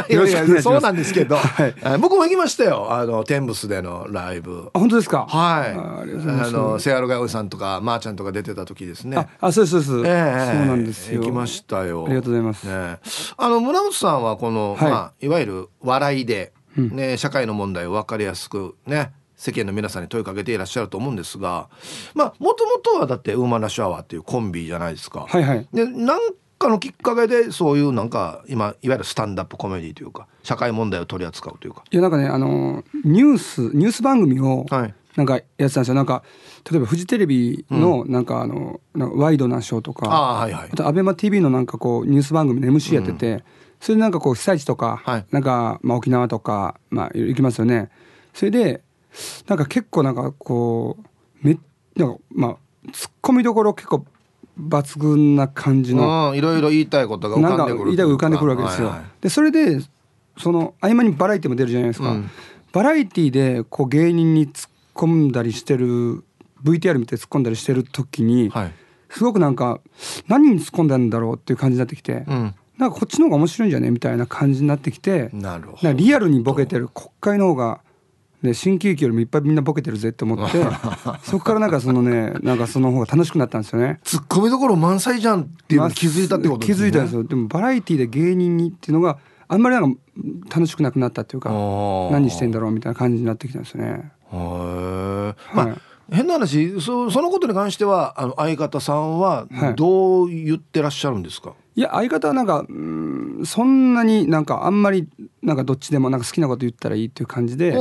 いやいやそうなんですけど、はい、僕も行きましたよ。あのテンブスでのライブ。あ本当ですか？はい。あのセアロガオさんとかまー、あ、ちゃんとか出てた時ですね。あ、あそうそうです。えー、そうなんですよ。行きましたよ。ありがとうございます。ね、あの村本さんはこの、はい、まあいわゆる笑いで、ね、社会の問題を分かりやすくね。世間の皆さんに問いかけていらっしゃると思うんですがまあもともとはだってウーマンラッシュアワーっていうコンビじゃないですか。はいはい、でなんかのきっかけでそういうなんか今いわゆるスタンダップコメディというか社会問題を取り扱うというか。いやなんかねあのニュースニュース番組をなんかやってたんですよ。なんか例えばフジテレビのなんかあの、ワイドなショーとか、あ,、はいはい、あとアベマ t v のなんかこうニュース番組の MC やってて、うん、それでなんかこう被災地とか、はい、なんか、まあ、沖縄とか、まあ、行きますよね。それでなんか結構なんかこうめなんかまあツッコミどころ結構抜群な感じのいろいろ言いたいことが浮かんでくる言いたい浮かんでくるわけですよ。はいはい、でそれでその合間にバラエティも出るじゃないですか。うん、バラエティでこう芸人に突っ込んだりしてる VTR 見て突っ込んだりしてる時に、はい、すごくなんか何に突っ込んだんだろうっていう感じになってきて。うんなんかこっちの方が面白いんじゃねみたいな感じになってきてなるほどリアルにボケてる国会の方がで新喜劇よりもいっぱいみんなボケてるぜって思って (laughs) そこからなんかそのねなんかその方が楽しくなったんですよね。ツッコミどころ満載じゃんっていうの気づいたってことですね、気づいたんですよ。でもバラエティーで芸人にっていうのがあんまりなんか楽しくなくなったっていうか何してんだろうみたいな感じになってきたんですね。はい、まあ変な話そそのことに関してはあの相方さんはどう言ってらっしゃるんですか、はいいや相方はなんかうんそんなになんかあんまりなんかどっちでもなんか好きなこと言ったらいいっていう感じで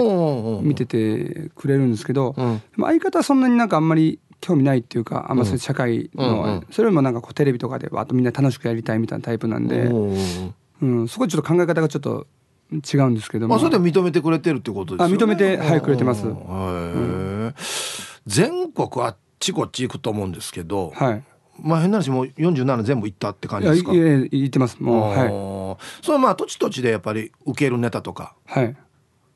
見ててくれるんですけど、うん、相方はそんなになんかあんまり興味ないっていうかあんまそういう社会の、うんうん、それ。よりもなんかこうテレビとかであとみんな楽しくやりたいみたいなタイプなんで、うん、そこちょっと考え方がちょっと違うんですけども、まあ、それで認めてくれてるってことですよね。あ認めてはいくれてます、全国あっちこっち行くと思うんですけど、はい、まあ変な話もう47全部行ったって感じですか？いや言ってます。もうはい。それまあ土地土地でやっぱり受けるネタとかはい。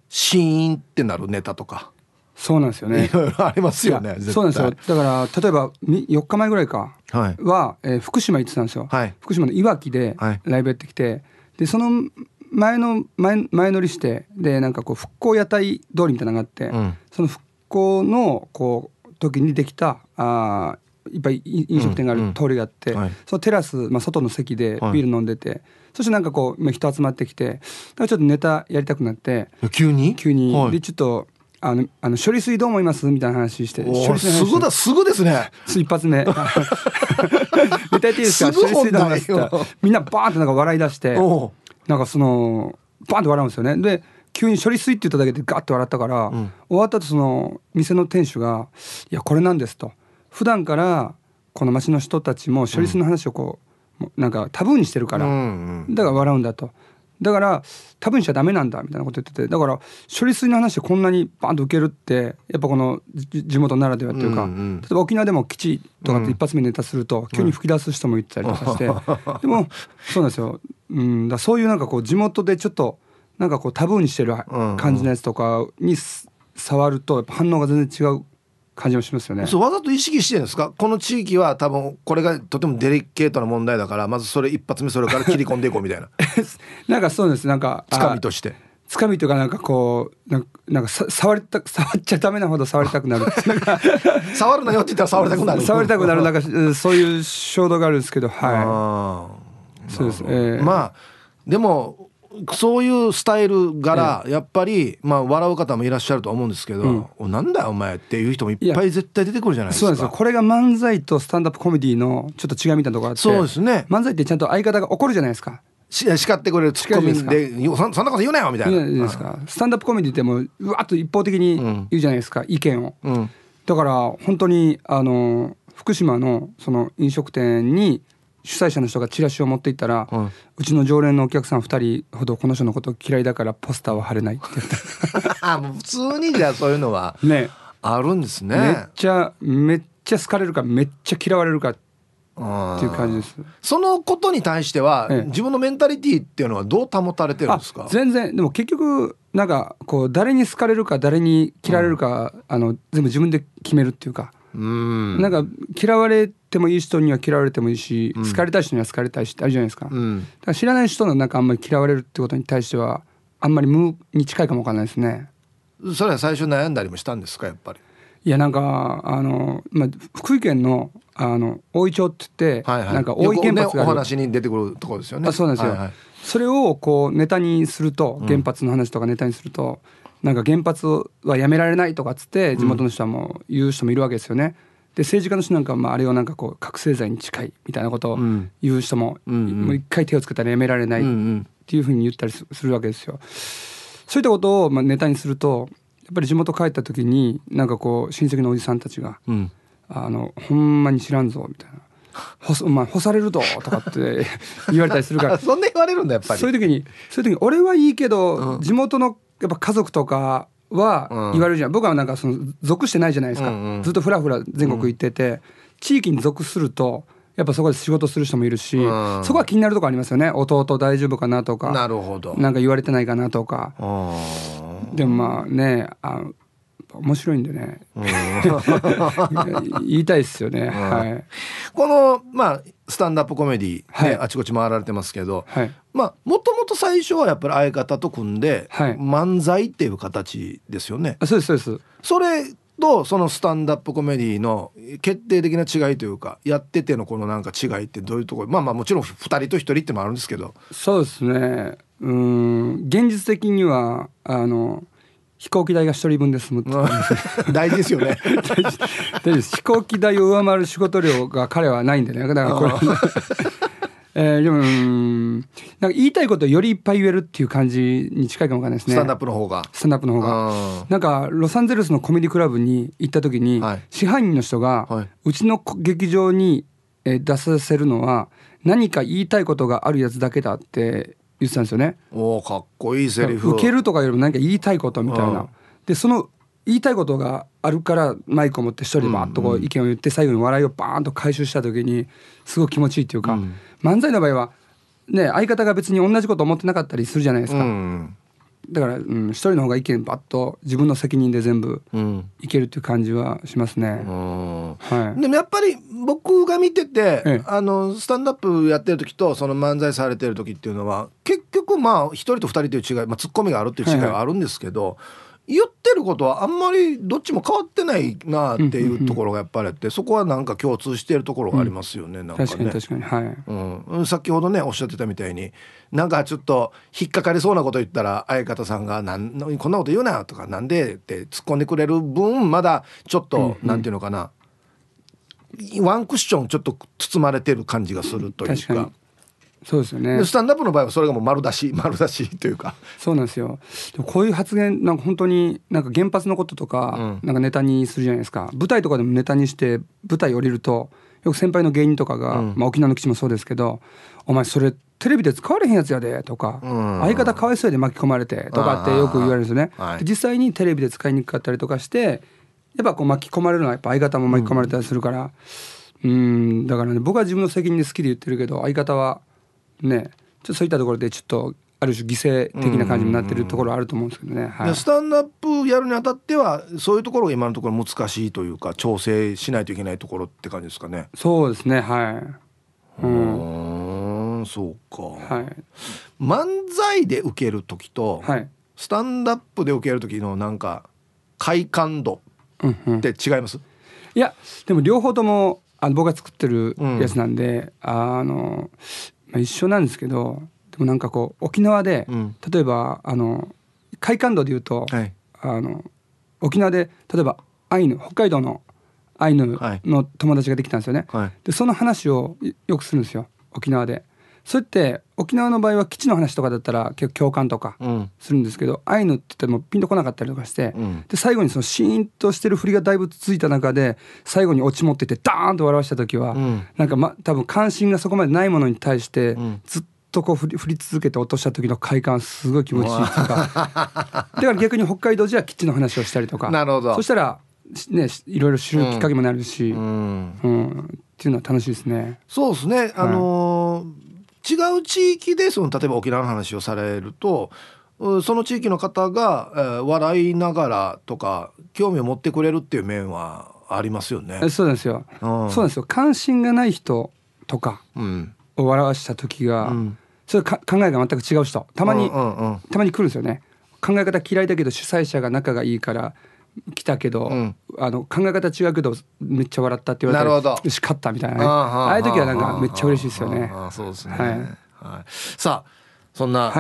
シーンってなるネタとか。そうなんですよね。いろいろありますよねそうなんですよ。だから例えば4日前ぐらいかは、はえー、福島行ってたんですよ、はい、福島のいわきでライブやってきて、でその前の前前乗りしてでなんかこう復興屋台通りみたいなのがあって、うん、その復興のこう時にできたあいっぱい飲食店がある通りがあって、うんうんはい、そのテラス、まあ、外の席でビール飲んでて、はい、そしてなんかこう人集まってきてちょっとネタやりたくなって急に？急に、はい、でちょっとあのあの処理水どう思います？みたいな話して処理水すぐだすぐですね。一発目。(laughs) ネタ言っていいですか？処理水の話って。みんなバーンってなんか笑い出してなんかそのバーンって笑うんですよね。で急に処理水って言っただけでガッと笑ったから、うん、終わった後その店の店主が「いやこれなんです」と。普段からこの町の人たちも処理水の話をこう、うん、なんかタブーにしてるから、うんうん、だから笑うんだと。だから多分しちゃダメなんだみたいなこと言っててだから処理水の話でこんなにバンと受けるってやっぱこの地元ならではっていうか、うんうん、例えば沖縄でも基地とかって一発目ネタすると急に吹き出す人もいたりとかして、うん、でもそうなんですよ、うん、だそういうなんかこう地元でちょっとなんかこうタブーにしてる感じのやつとかに触るとやっぱ反応が全然違う感じもしますよね。そうわざと意識してるんですか？この地域は多分これがとてもデリケートな問題だからまずそれ一発目それから切り込んでいこうみたいな。(laughs) なんかそうです。なんかつかみとして。つかみとかなんかこうなんかなんか触りた (laughs) 触っちゃダメなほど触りたくなる。(laughs) 触るなよって言ったら触りたくなる。触りたくなるなんかそういう衝動があるんですけどはい。そうです、えー、まあでもそういうスタイル柄、やっぱり、まあ、笑う方もいらっしゃると思うんですけど、うん、なんだよお前っていう人もいっぱい絶対出てくるじゃないですか。そうですよ。これが漫才とスタンダップコメディのちょっと違いみたいなところあってそうですね。漫才ってちゃんと相方が怒るじゃないですか。し叱ってくれるツッコミでそそんなこと言うなよみたいな。いいですか、スタンダップコメディってもううわっと一方的に言うじゃないですか、うん、意見を、うん、だから本当にあの福島のその飲食店に主催者の人がチラシを持っていったら、うん、うちの常連のお客さん2人ほどこの人のこと嫌いだからポスターは貼れないって言った (laughs) もう普通にじゃあそういうのはね。あるんですね。めっちゃめっちゃ好かれるかめっちゃ嫌われるかっていう感じです。そのことに対しては、ええ、自分のメンタリティっていうのはどう保たれてるんですか？全然。でも結局なんかこう誰に好かれるか誰に嫌われるか、うん、あの全部自分で決めるっていうか。うん。なんか嫌われてもいい人には嫌われてもいいし、うん、好かれたい人には好かれたいしってあるじゃないですか,、うん、だから知らない人のなんかあんまり嫌われるってことに対してはあんまり無に近いかもわかんないですね。それは最初悩んだりもしたんですかやっぱり？いやなんかあの、まあ、福井県のあの大井町って言って、はいはい、なんか大井原発が、ね、お話に出てくるところですよね。あそうなんですよ、はいはい、それをこうネタにすると原発の話とかネタにすると、うん、なんか原発はやめられないとかっつって地元の人はもう言う人もいるわけですよね、で政治家の人なんかまああれをなんかこう覚醒剤に近いみたいなことを言う人も,、もう一回手をつけたらやめられないっていうふうに言ったりするわけですよ。そういったことをまあネタにするとやっぱり地元帰った時になんかこう親戚のおじさんたちが「うん、あのほんまに知らんぞ」みたいな。干お前干されるぞとかって (laughs) 言われたりするからそんな言われるんだやっぱり。そういう時にそういう時に俺はいいけど、うん、地元のやっぱ家族とかは言われるじゃん、うん、僕はなんかその属してないじゃないですか、うんうん、ずっとふらふら全国行ってて、うん、地域に属するとやっぱそこで仕事する人もいるし、うん、そこは気になるとこありますよね。弟大丈夫かなとかなるほど。なんか言われてないかなとか。でもまあねあ面白いんでね、(laughs) 言いたいですよね、はい、このまあスタンダップコメディ、ね、はい、あちこち回られてますけど、はい、まあもともと最初はやっぱり相方と組んで、はい、漫才っていう形ですよね。そうですそうです。それとそのスタンダップコメディの決定的な違いというかやっててのこのなんか違いってどういうところまあまあもちろん2人と1人ってのもあるんですけど。そうですね。うん。現実的にはあの飛行機代が一人分で済む (laughs) 大事ですよね。(laughs) 大事。大事飛行機代を上回る仕事量が彼はないんでね。だからこれ (laughs) えー、でもうん。なんか言いたいことをよりいっぱい言えるっていう感じに近いかもわかんないですね。スタンダップの方が。スタンダップの方が。なんかロサンゼルスのコメディクラブに行った時に、はい、支配人の人が、はい、うちの劇場に出させるのは何か言いたいことがあるやつだけだって言ってたんですよね。おかっこいいセリフ受けるとかよりも何か言いたいことみたいな。でその言いたいことがあるからマイクを持って一人でバーッとこう意見を言って最後に笑いをバーンと回収した時にすごく気持ちいいっていうか、うん、漫才の場合はね相方が別に同じこと思ってなかったりするじゃないですか。うんだから、うん、一人の方が意見バッと自分の責任で全部いけるっていう感じはしますね。うん、はい、でもやっぱり僕が見てて、ええ、あのスタンダップやってる時とその漫才されてる時っていうのは結局まあ一人と二人という違い、まあ、ツッコミがあるっていう違いはあるんですけど、はいはい言ってることはあんまりどっちも変わってないなっていうところがやっぱりあって、そこはなんか共通しているところがありますよね、うん、なんかね。確かにはい、うん、先ほどねおっしゃってたみたいになんかちょっと引っかかりそうなこと言ったら相方さんがなん「こんなこと言うな」とか「なんで?」って突っ込んでくれる分まだちょっと、うんうん、なんていうのかな。ワンクッションちょっと包まれてる感じがするというか。そうですよね。スタンダップの場合はそれがもう丸出し (laughs) 丸出しというか。そうなんですよ。こういう発言なんか本当になんか原発のこととか、なんかネタにするじゃないですか。舞台とかでもネタにして舞台降りるとよく先輩の芸人とかが、うん、まあ、沖縄の基地もそうですけど「お前それテレビで使われへんやつやで」とか、うん、相方かわいそうやで巻き込まれて」とかってよく言われるんですよね。はい、実際にテレビで使いにくかったりとかしてやっぱこう巻き込まれるのはやっぱ相方も巻き込まれたりするから、うん、だからね僕は自分の責任で好きで言ってるけど相方はねちょっとそういったところでちょっとある種犠牲的な感じになってるところあると思うんですけどね、はい、スタンドアップやるにあたってはそういうところが今のところ難しいというか調整しないといけないところって感じですかね。そうですねはい。うんそうか、はい、漫才で受ける時と、はい、スタンドアップで受ける時のなんか快感度って違います、うんうん、いやでも両方ともあの僕が作ってるやつなんで、うん、あのまあ、一緒なんですけどでもなんかこう沖縄で、うん、例えばあの快感度で言うと、はい、あの沖縄で例えばアイヌ北海道のアイヌの友達ができたんですよね。はい、でその話をよくするんですよ沖縄で。それって沖縄の場合は基地の話とかだったら結構共感とかするんですけど、うん、アイヌって言ってもピンとこなかったりとかして、うん、で最後にそのシーンとしてる振りがだいぶ続いた中で最後に落ち持っててダーンと笑わした時は、うん、なんか、ま、多分関心がそこまでないものに対してずっとこう振り振り続けて落とした時の快感すごい気持ちいいとか。(laughs) だから逆に北海道じゃ基地の話をしたりとか。なるほど。そしたらねいろいろ知るきっかけもなるし、うん。っていうのは楽しいですね。そうですね、あのー違う地域でその例えば沖縄の話をされるとその地域の方が、えー、笑いながらとか興味を持ってくれるっていう面はありますよね。そうですよ、うん、そうですよ。関心がない人とかを笑わした時が、うん、それ考えが全く違う人。たまに、うんうんうん、たまに来るんですよね。考え方嫌いだけど主催者が仲がいいから来たけど、うん、あの考え方違うけどめっちゃ笑ったって言われてよし勝ったみたいなね。ああいう時はなんかめっちゃ嬉しいですよね。そうですね、はい。はい、さあそんな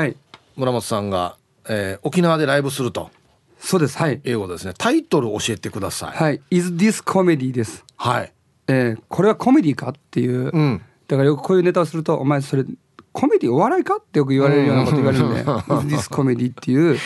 村本さんが、えー、沖縄でライブすると。そうですはい。英語ですね。タイトル教えてください。はい「Is this comedy?」です。はい。えー、これはコメディかっていう、うん、だからよくこういうネタをすると「お前それコメディお笑いか?」ってよく言われるようなこと言われるんで「Is this comedy?」っていう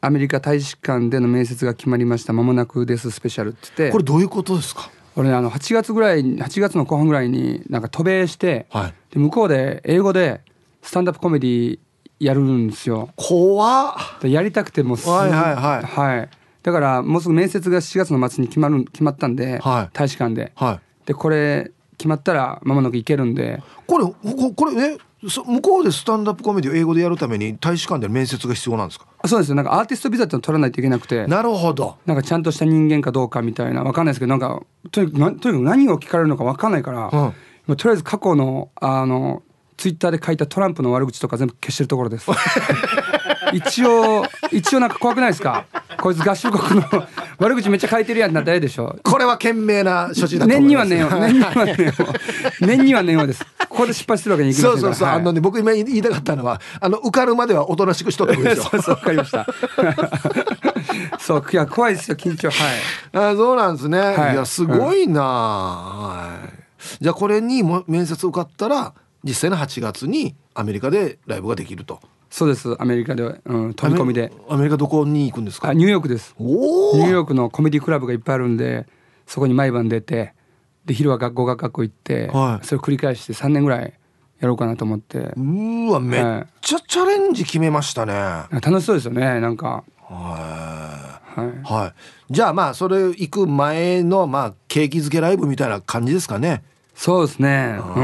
アメリカ大使館での面接が決まりました。まもなくです。スペシャルって言って。これどういうことですか？俺あの8月ぐらい8月の後半ぐらいになんか渡米して、はい、で向こうで英語でスタンダップコメディやるんですよ。怖っ。やりたくてもすはいはいはい、はい、だからもうすぐ面接が7月の末に決まる決まったんで、はい、大使館で、はい、でこれ決まったらまもなく行けるんで。これこれね向こうでスタンダップコメディを英語でやるために大使館で面接が必要なんですか？そうです。よなんかアーティストビザっての取らないといけなくて。なるほど。なんかちゃんとした人間かどうかみたいな分かんないですけどなんかとにかくとにかく何を聞かれるのか分かんないから、うん、とりあえず過去のあのツイッターで書いたトランプの悪口とか全部消してるところです (laughs) 一応一応なんか怖くないですか？こいつ合衆国の悪口めっちゃ書いてるやんな誰でしょ。うこれは賢明な処置だと思います。念には念を (laughs) 念には念を。念には念をです。ここで失敗するわけにいきませんそうそうそう、はい、あのね僕今言いたかったのはあの受かるまではおとなしくしとってくれ (laughs) そうそうわかりました。(laughs) そういや怖いですよ緊張。はい。あそうなんですね、はい、いやすごいな、うん、はいじゃあこれにも面接受かったら実際の8月にアメリカでライブができるとそうです。アメリカで、うん、飛び込みで。アメリカどこに行くんですか？ニューヨークです。ニューヨークのコメディクラブがいっぱいあるんでそこに毎晩出てで昼は学校学校行って、はい、それを繰り返して3年ぐらいやろうかなと思って。うわめっちゃチャレンジ決めましたね、はい、楽しそうですよねなんか。はい、はい、じゃあまあそれ行く前のまあ景気づけライブみたいな感じですかねそうですね、うんう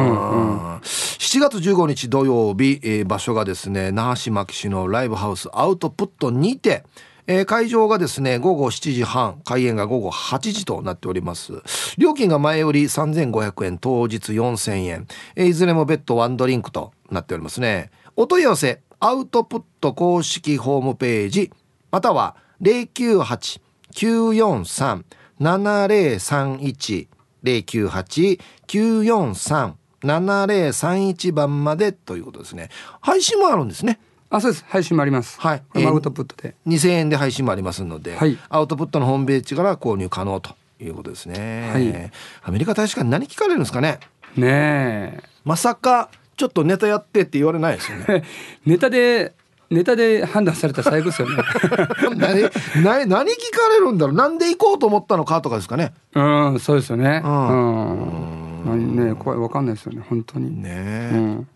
ん、7月15日土曜日、えー、場所がですね那覇市牧市のライブハウスアウトプットにて、えー、会場がですね午後7時半開演が午後8時となっております。料金が前より3500円当日4000円、えー、いずれも別途ワンドリンクとなっておりますね。お問い合わせアウトプット公式ホームページまたは098-943-7031 098-943-7031番までということですね。配信もあるんですね。あそうです。配信もあります。はい。アウトプットで。2000円で配信もありますので、はい。アウトプットのホームページから購入可能ということですね、はい。アメリカ大使館に何聞かれるんですかね？ねまさかちょっとネタやってって言われないですよね。え (laughs) ネタでネタで判断されたら最後ですよね。(laughs) 何何何聞かれるんだろう。なんで行こうと思ったのかとかですかね。うんそうですよね。ううん。何ね怖いわかんないですよね本当に。ね。え、うん。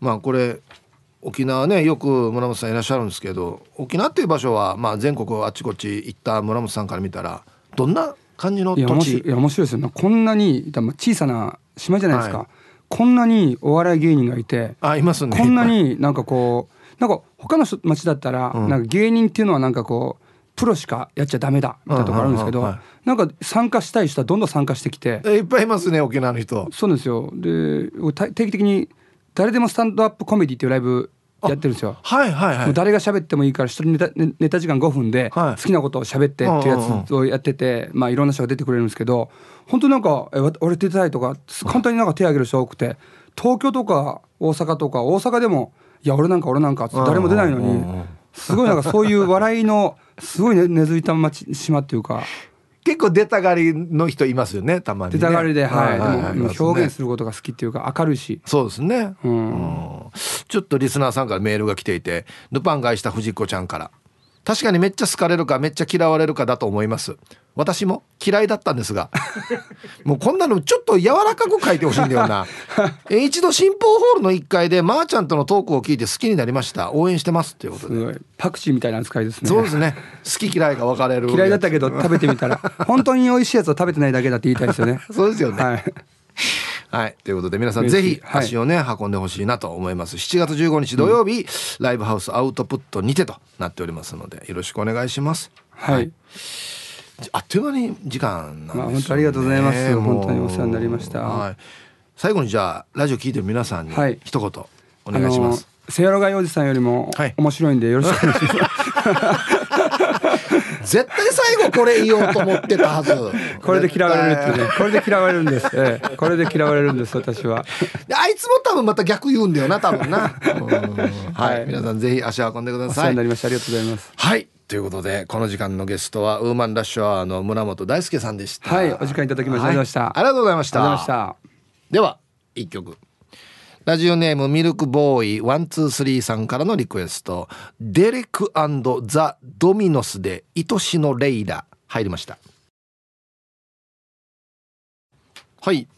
まあこれ沖縄ねよく村本さんいらっしゃるんですけど沖縄っていう場所は、まあ、全国あちこち行った村本さんから見たらどんな感じの土いや面白い地いや面白いですよ。ねこんなに小さな島じゃないですか、はい。こんなにお笑い芸人がいてあいますね。こんなになんかこうなんか他の人町だったら、うん。なんか芸人っていうのはなんかこうプロしかやっちゃダメだみたいなところあるんですけど、なんか参加したい人はどんどん参加してきて、えいっぱいいますね沖縄の人。そうなんですよ。でた定期的に誰でもスタンドアップコメディっていうライブやってるんですよ。はいはいはい。誰が喋ってもいいから一人ネタネネタ時間5分ではい。好きなことを喋ってっていうやつをやってて、まあいろんな人が出てくれるんですけど本当なんかえわ俺出たいとか簡単になんか手挙げる人多くて東京とか大阪とか大阪でもいや俺なんか俺なんかって誰も出ないのにすごいなんかそういう笑いのすごいね根付いた町島っていうか。結構出たがりの人いますよねたまに、ね、出たがりではい。はいでも表現するることが好きっていうか明るいし。そうですね、うん。うん。ちょっとリスナーさんからメールが来ていてルパン買いした藤子ちゃんから確かにめっちゃ好かれるかめっちゃ嫌われるかだと思います。私も嫌いだったんですが。(laughs) もうこんなのちょっと柔らかく書いてほしいんだよな。(laughs) え一度新報ホールの1階でまーちゃんとのトークを聞いて好きになりました。応援してますっていうことで。すごい。パクチーみたいな扱いですね。そうですね。好き嫌いが分かれる。(laughs) 嫌いだったけど食べてみたら。本当に美味しいやつを食べてないだけだって言いたいですよね。そうですよね。はい。はい。ということで皆さんぜひ足をね、運んでほしいなと思います。7月15日土曜日、ライブハウスアウトプットにてとなっておりますので、よろしくお願いします。はい。あっという間に時間ね。まあ本当ありがとうございます本当にお世話になりましたはい。最後にじゃあ、ラジオ聞いてる皆さんにはい一言お願いします。せやろがいおじさんよりもはい面白いんでよろしくお願いします。(laughs) 絶対最後これ言おうと思ってたはず。(laughs) これで嫌われるって絶対ね。これで嫌われるんです。ええこれで嫌われるんです私は。対あいつも多分また逆言うんだよな、多分な。(laughs) うんははいい。皆さんぜひ足を運んでくださいお世話にな。りましたありがとうございます。はい。ということで、この時間のゲストは、ウーマンラッシュアワーの村本大輔さんでした。はいお時間いただきましてありがとうございました。ありがとうございました。では、一曲。ラジオネームミルクボーイワンツースリーさんからのリクエスト、デレクザ・ドミノスで愛しのレイラ。入りました。はい。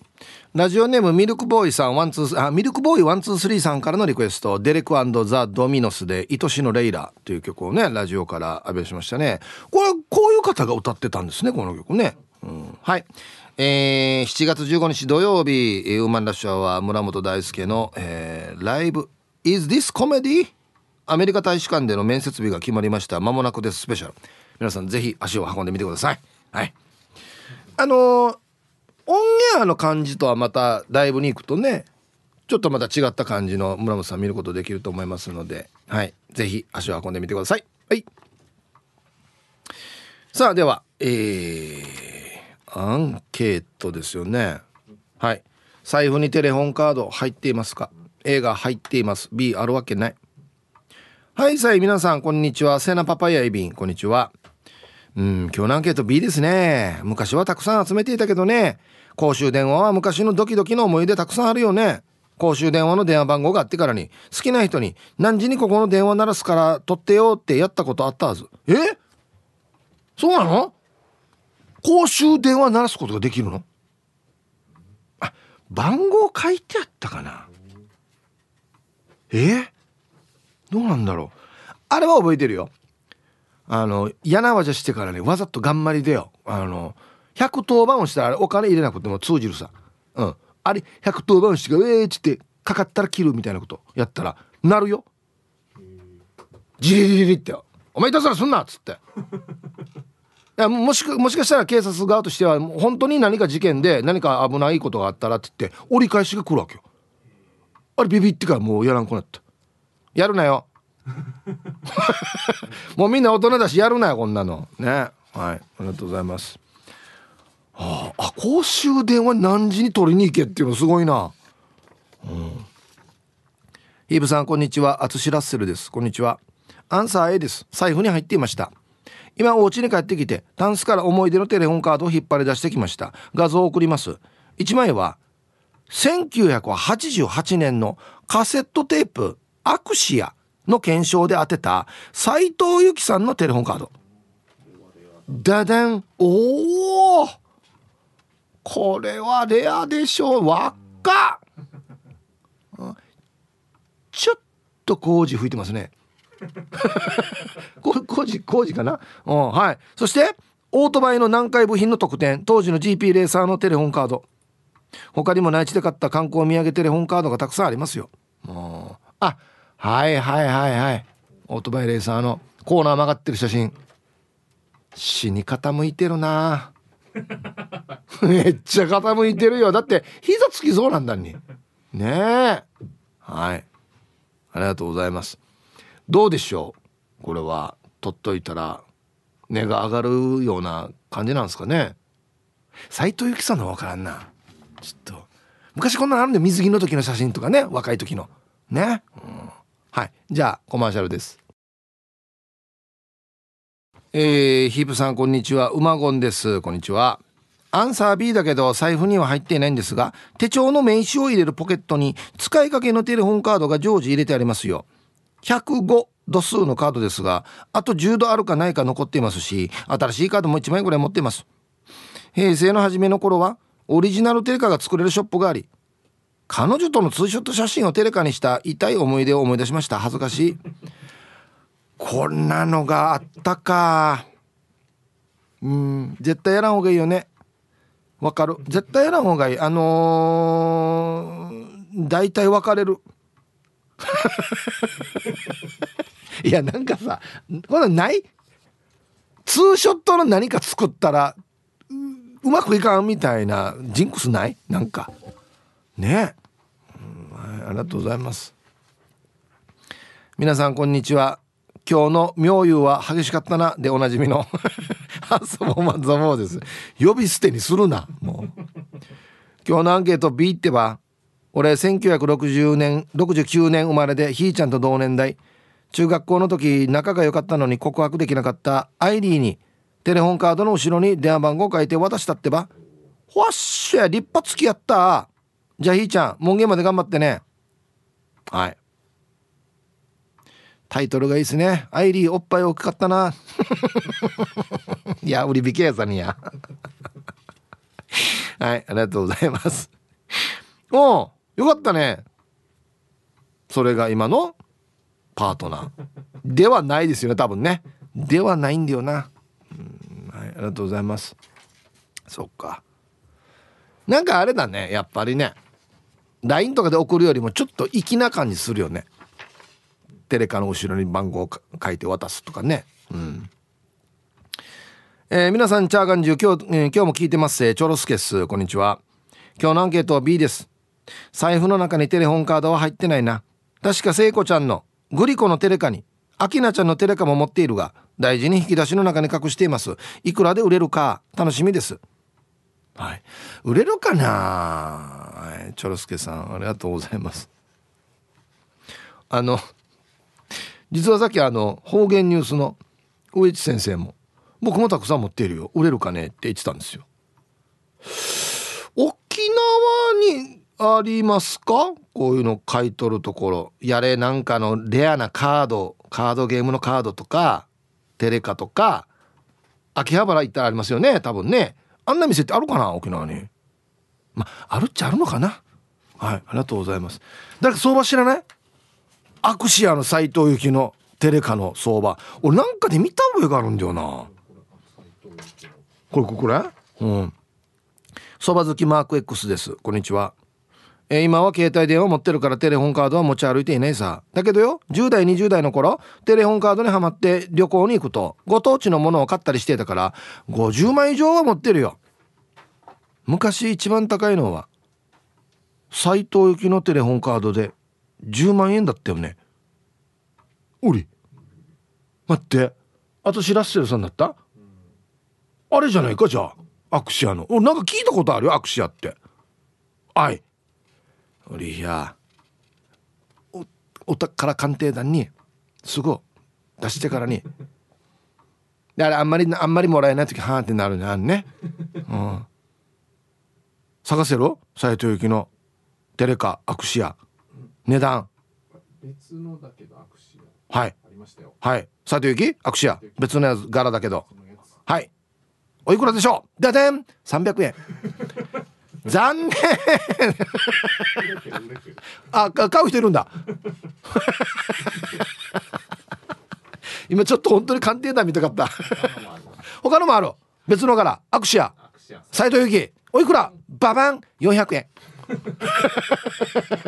ラジオネームミルクボーイさんワンツーあミルクボーイワンツースリーさんからのリクエスト。デレクザ・ドミノスで愛しのレイラという曲をねラジオから浴びしましたね。これこういう方が歌ってたんですねこの曲ね、うん、はい。えー、7月15日土曜日ウーマンラッシュアワー村本大輔の、えーライブ「Is This Comedy?」アメリカ大使館での面接日が決まりました。間もなくです。スペシャル。皆さんぜひ足を運んでみてください。はい。あのーオンエアの感じとはまたライブに行くとねちょっとまた違った感じの村本さん見ることできると思いますのではい。ぜひ足を運んでみてください。はい。さあではえー、アンケートですよね。はい。財布にテレホンカード入っていますか？A が入っています。B あるわけない。はいさい皆さんこんにちは。セナパパヤイビンこんにちは。うん今日のアンケート B ですね。昔はたくさん集めていたけどね。公衆電話は昔のドキドキの思い出たくさんあるよね。公衆電話の電話番号があってからに好きな人に何時にここの電話鳴らすから取ってよってやったことあったはず。え？そうなの？公衆電話鳴らすことができるの？あ番号書いてあったかな？え？どうなんだろう？あれは覚えてるよ。あの嫌な技してからねわざと頑張りでよ。あの110番をしたらあれお金入れなくても通じるさ。うん。あれ110番してから「えー」っつってかかったら切るみたいなことやったらなるよ。ジリリリって「お前いたずらすんな」っつって。もしかもしかしたら警察側としては本当に何か事件で何か危ないことがあったらって言って折り返しが来るわけよ。あれビビってからもうやらんくなった。やるなよ。(laughs) もうみんな大人だしやるなよこんなの。ね。はい。ありがとうございます。ああ公衆電話何時に取りに行けっていうのすごいな。うん。ヒーブさんこんにちは。アツシラッセルです。こんにちは。アンサー A です。財布に入っていました。今お家に帰ってきてタンスから思い出のテレホンカードを引っ張り出してきました。画像を送ります。1枚は1988年のカセットテープアクシアの検証で当てた斎藤由貴さんのテレホンカード。ダダン。おおこれはレアでしょう。若っ。かちょっと工事吹いてますね。(laughs) 工事工事かな？うんはい。そしてオートバイの南海部品の特典。当時の GP レーサーのテレホンカード。他にも内地で買った観光土産テレホンカードがたくさんありますよ。あはいはいはいはい。オートバイレーサーのコーナー曲がってる写真。死に傾いてるな。(laughs) めっちゃ傾いてるよ。だって膝つきそうなんだに。ねえ。はい。ありがとうございます。どうでしょう？これは取っといたら値が上がるような感じなんですかね？斎藤由貴さんの分からんな。ちょっと。昔こんなのあるんで水着の時の写真とかね？若い時の。ね、うん、はい。じゃあコマーシャルです。えー、ヒープさんこんにちは。うまごんです。こんにちは。アンサー B だけど財布には入っていないんですが手帳の名刺を入れるポケットに使いかけのテレホンカードが常時入れてありますよ。105度数のカードですがあと10度あるかないか残っていますし新しいカードも1枚ぐらい持っています。平成の初めの頃はオリジナルテレカが作れるショップがあり彼女とのツーショット写真をテレカにした痛い思い出を思い出しました。恥ずかしい。こんなのがあったか。うん絶対やらん方がいいよね。わかる。絶対やらん方がいい。あのー、大体別れる。(laughs) いやなんかさこれないツーショットの何か作ったらうまくいかんみたいなジンクスない？なんか。ね。え、うん、ありがとうございます。皆さんこんにちは。今日の妙友は激しかったな。でおなじみの (laughs) ハスボマザボーです。呼び捨てにするなもう。今日のアンケート B ってば俺1960年69年生まれでひーちゃんと同年代。中学校の時仲が良かったのに告白できなかったアイリーにテレホンカードの後ろに電話番号書いて渡したってば。わっしゃ立派付き合った。じゃあひーちゃん門限まで頑張ってね。はい。タイトルがいいですね。アイリーおっぱい大きかったな。(laughs) いや売り引きやさにや。はいありがとうございます。おうよかったね。それが今のパートナー。ではないですよね多分ね。ではないんだよな。はいありがとうございます。そっか。なんかあれだねやっぱりね。LINE とかで送るよりもちょっと粋な感じするよね。テレカの後ろに番号を書いて渡すとかね。うん。えー、皆さんチャーガンジュ今日、えー、今日も聞いてます。チョロスケスこんにちは。今日のアンケートは B です。財布の中にテレホンカードは入ってないな。確か聖子ちゃんのグリコのテレカにアキナちゃんのテレカも持っているが大事に引き出しの中に隠しています。いくらで売れるか楽しみです。はい。売れるかな？はい。チョロスケさんありがとうございます。あの実はさっきあの方言ニュースの上地先生も僕もたくさん持っているよ。売れるかね？って言ってたんですよ。沖縄にありますか？こういうの買い取るところ。やれなんかのレアなカードカードゲームのカードとかテレカとか秋葉原行ったらありますよね？多分ね。あんな店ってあるかな？沖縄に。まあるっちゃあるのかな？はいありがとうございます。誰から相場知らない？アクシアの斎藤由貴のテレカの相場。俺なんかで見た覚えがあるんだよな。これこれうん。そば好きマーク X です。こんにちは。え今は携帯電話持ってるからテレホンカードは持ち歩いていないさ。だけどよ10代20代の頃テレホンカードにはまって旅行に行くとご当地のものを買ったりしてたから50万以上は持ってるよ。昔一番高いのは斎藤由貴のテレホンカードで10万円だったよね。おり待ってあとしラッセルさんだった？あれじゃないかじゃあアクシアの。おなんか聞いたことあるよアクシアって。はい。おりやおお宝鑑定団にすぐ出してからに。であれあんまりあんまりもらえない時はーってなるねあんね。うん。探せろ斎藤由貴の。テレカアクシア。値段。別のだけどアクシア。はい。はい。斉藤由貴？アクシア。別のやつ柄だけど。はい。おいくらでしょう？だでん300円残念。あ買う人いるんだ。(laughs) 今ちょっと本当に鑑定団見たかった。他のもある。別の柄。アクシア。斉藤由貴。おいくら？ババン。400円。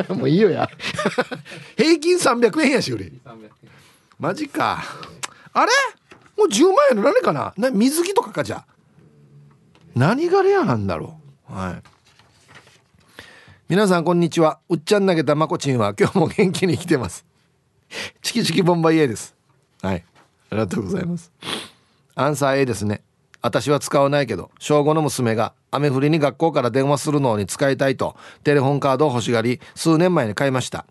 (laughs) もういいよや。平均300円やし売り。マジか。あれ？もう10万円の何かな？な水着とかかじゃ。何がレアなんだろう。はい。皆さんこんにちは。うっちゃん投げたまこちんは今日も元気に来てます。チキチキボンバイエです。はい。ありがとうございます。アンサー A ですね。私は使わないけど小5の娘が雨降りに学校から電話するのに使いたいとテレホンカードを欲しがり数年前に買いました。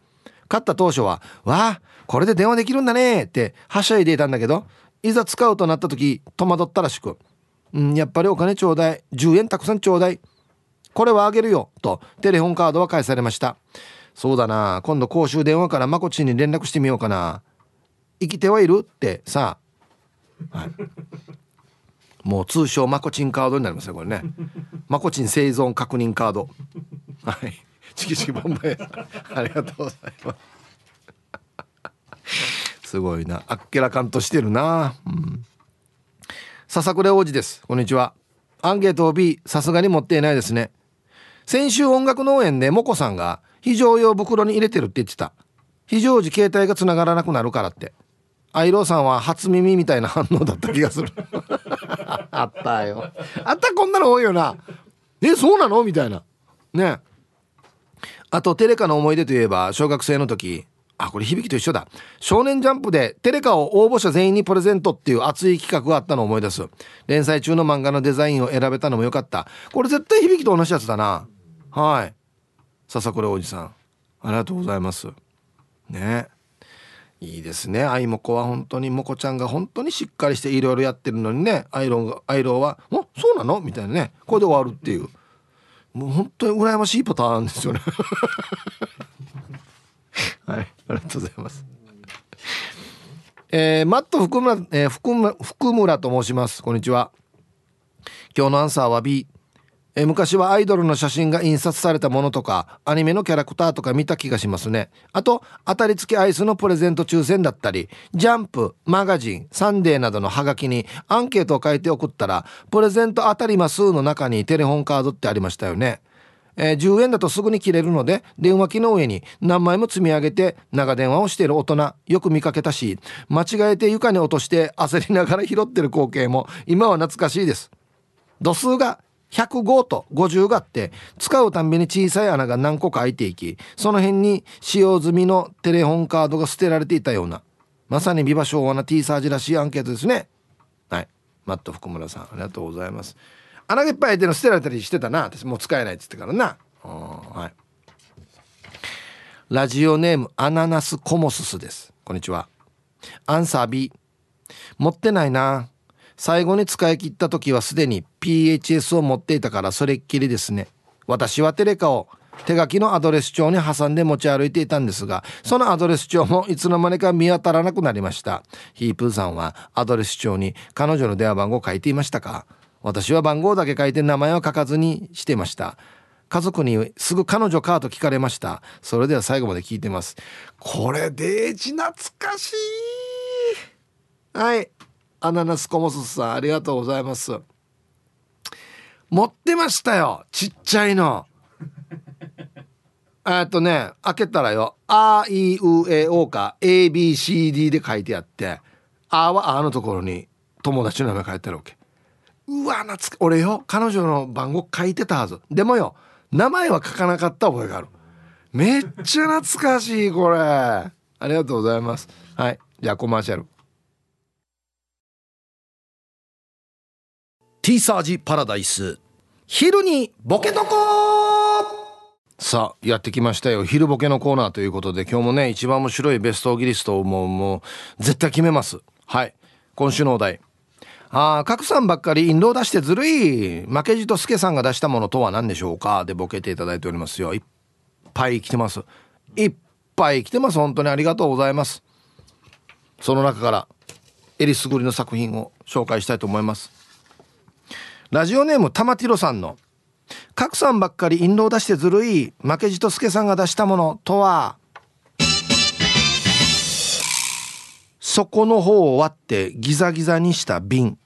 買った当初は「わあこれで電話できるんだね」ってはしゃいでいたんだけどいざ使うとなった時戸惑ったらしく「うんやっぱりお金ちょうだい。10円たくさんちょうだい。これはあげるよ」とテレホンカードは返されました。そうだな。今度公衆電話からまこちんに連絡してみようかな。生きてはいるってさ。はい。もう通称マコチンカードになりますねこれね。マコチン生存確認カード。はい。チキチキボンバイありがとうございます。すごいな。あっけらかんとしてるな。うん。笹倉王子です。こんにちは。アンケートを B さすがに持っていないですね。先週音楽農園でモコさんが非常用袋に入れてるって言ってた。非常時携帯が繋がらなくなるからって。アイローさんは初耳みたいな反応だった気がする。(laughs) あったよ。あったこんなの多いよな。えそうなの？みたいな。ね。あとテレカの思い出といえば小学生の時あこれ響きと一緒だ。少年ジャンプでテレカを応募者全員にプレゼントっていう熱い企画があったのを思い出す。連載中の漫画のデザインを選べたのもよかった。これ絶対響きと同じやつだな。はい。笹倉おじさん。ありがとうございます。ね。いいですね。アイモコは本当にモコちゃんが本当にしっかりしていろいろやってるのにね。アイロンがアイロンは「おそうなの?」みたいなね。これで終わるっていう。もう本当に羨ましいパターンですよね。(laughs) はいありがとうございます。えー、マット福村、えー、福村福村と申します。こんにちは。今日のアンサーは B え昔はアイドルの写真が印刷されたものとかアニメのキャラクターとか見た気がしますね。あと当たり付きアイスのプレゼント抽選だったりジャンプマガジンサンデーなどのハガキにアンケートを書いて送ったらプレゼント当たりますの中にテレホンカードってありましたよね。えー、10円だとすぐに切れるので電話機の上に何枚も積み上げて長電話をしている大人よく見かけたし間違えて床に落として焦りながら拾ってる光景も今は懐かしいです。度数が105と50があって使うたんびに小さい穴が何個か開いていきその辺に使用済みのテレホンカードが捨てられていたようなまさにビバ昭和な T サージらしいアンケートですね。はい。マット福村さんありがとうございます。穴がいっぱい開いてるの捨てられたりしてたな。私もう使えないっつってからな。はい。ラジオネームアナナスコモススです。こんにちは。アンサー B 持ってないな。最後に使い切った時はすでに PHS を持っていたからそれっきりですね。私はテレカを手書きのアドレス帳に挟んで持ち歩いていたんですがそのアドレス帳もいつの間にか見当たらなくなりました。ヒープーさんはアドレス帳に彼女の電話番号を書いていましたか？私は番号だけ書いて名前は書かずにしてました。家族にすぐ彼女かと聞かれました。それでは最後まで聞いてます。これデージ懐かしい。はい。アナナスコモスさんありがとうございます。持ってましたよ。ちっちゃいの。えっとね開けたらよ「あいうえお」か「ABCD」で書いてあって「あ」は「あ」のところに友達の名前書いてあるわけ。うわ懐か俺よ彼女の番号書いてたはず。でもよ名前は書かなかった覚えがある。めっちゃ懐かしいこれ。ありがとうございます。はい。じゃあコマーシャル。T サージパラダイス。昼にボケとこさあやってきましたよ。昼ボケのコーナーということで今日もね一番面白いベストギリストをもうもう絶対決めます。はい。今週のお題ああ、賀さんばっかり印籠出してずるい。負けじと助さんが出したものとは何でしょうか？でボケていただいておりますよ。いっぱい来てます。いっぱい来てます。本当にありがとうございます。その中から、えりすぐりの作品を紹介したいと思います。ラジオネーム玉ティロさんの、賀さんばっかり印籠出してずるい。負けじと助さんが出したものとは、底の方を割ってギザギザにした瓶。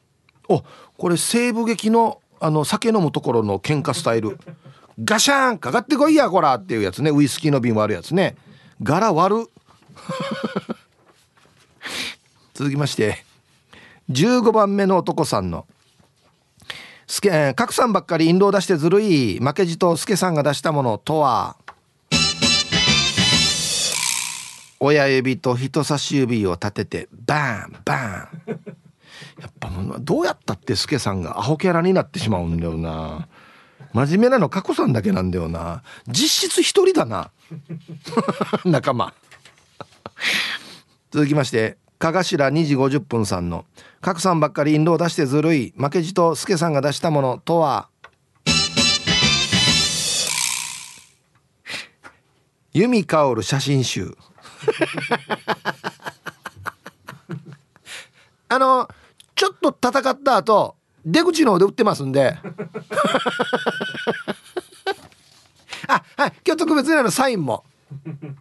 おこれ西部劇のあの酒飲むところの喧嘩スタイル。ガシャンかかってこいやこらっていうやつね。ウイスキーの瓶割るやつね。柄割る。(laughs) 続きまして。15番目の男さんの。すけ、賀来さんばっかり印籠出してずるい。負けじと助さんが出したものとは。親指と人差し指を立ててバンバン。(laughs) やっぱどうやったってスケさんがアホキャラになってしまうんだよな。真面目なの過去さんだけなんだよな。実質一人だな。(laughs) 仲間。続きましてかがしら2時50分さんの「賀来さんばっかり印籠出してずるい負けじとスケさんが出したものとは?」由美薫写真集。あのちょっと戦った後出口の方で売ってますんで。(laughs) あはい今日特別なのサインも。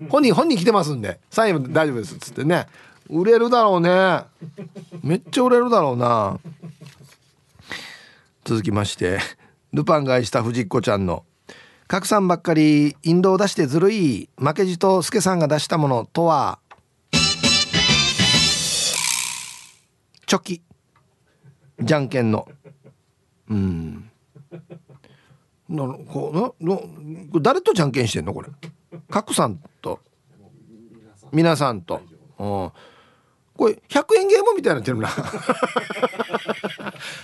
本人本人来てますんで。サインも大丈夫です。っつってね。売れるだろうね。めっちゃ売れるだろうな。続きまして。ルパンがいした藤子ちゃんの賀さんばっかり印籠を出してずるい負けじと助さんが出したものとは？チョキ。じゃんけんの。うん。なこなな誰とじゃんけんしてんのこれ？賀さんと。皆さんと、うん、これ100円ゲームみたいになってるな。(laughs)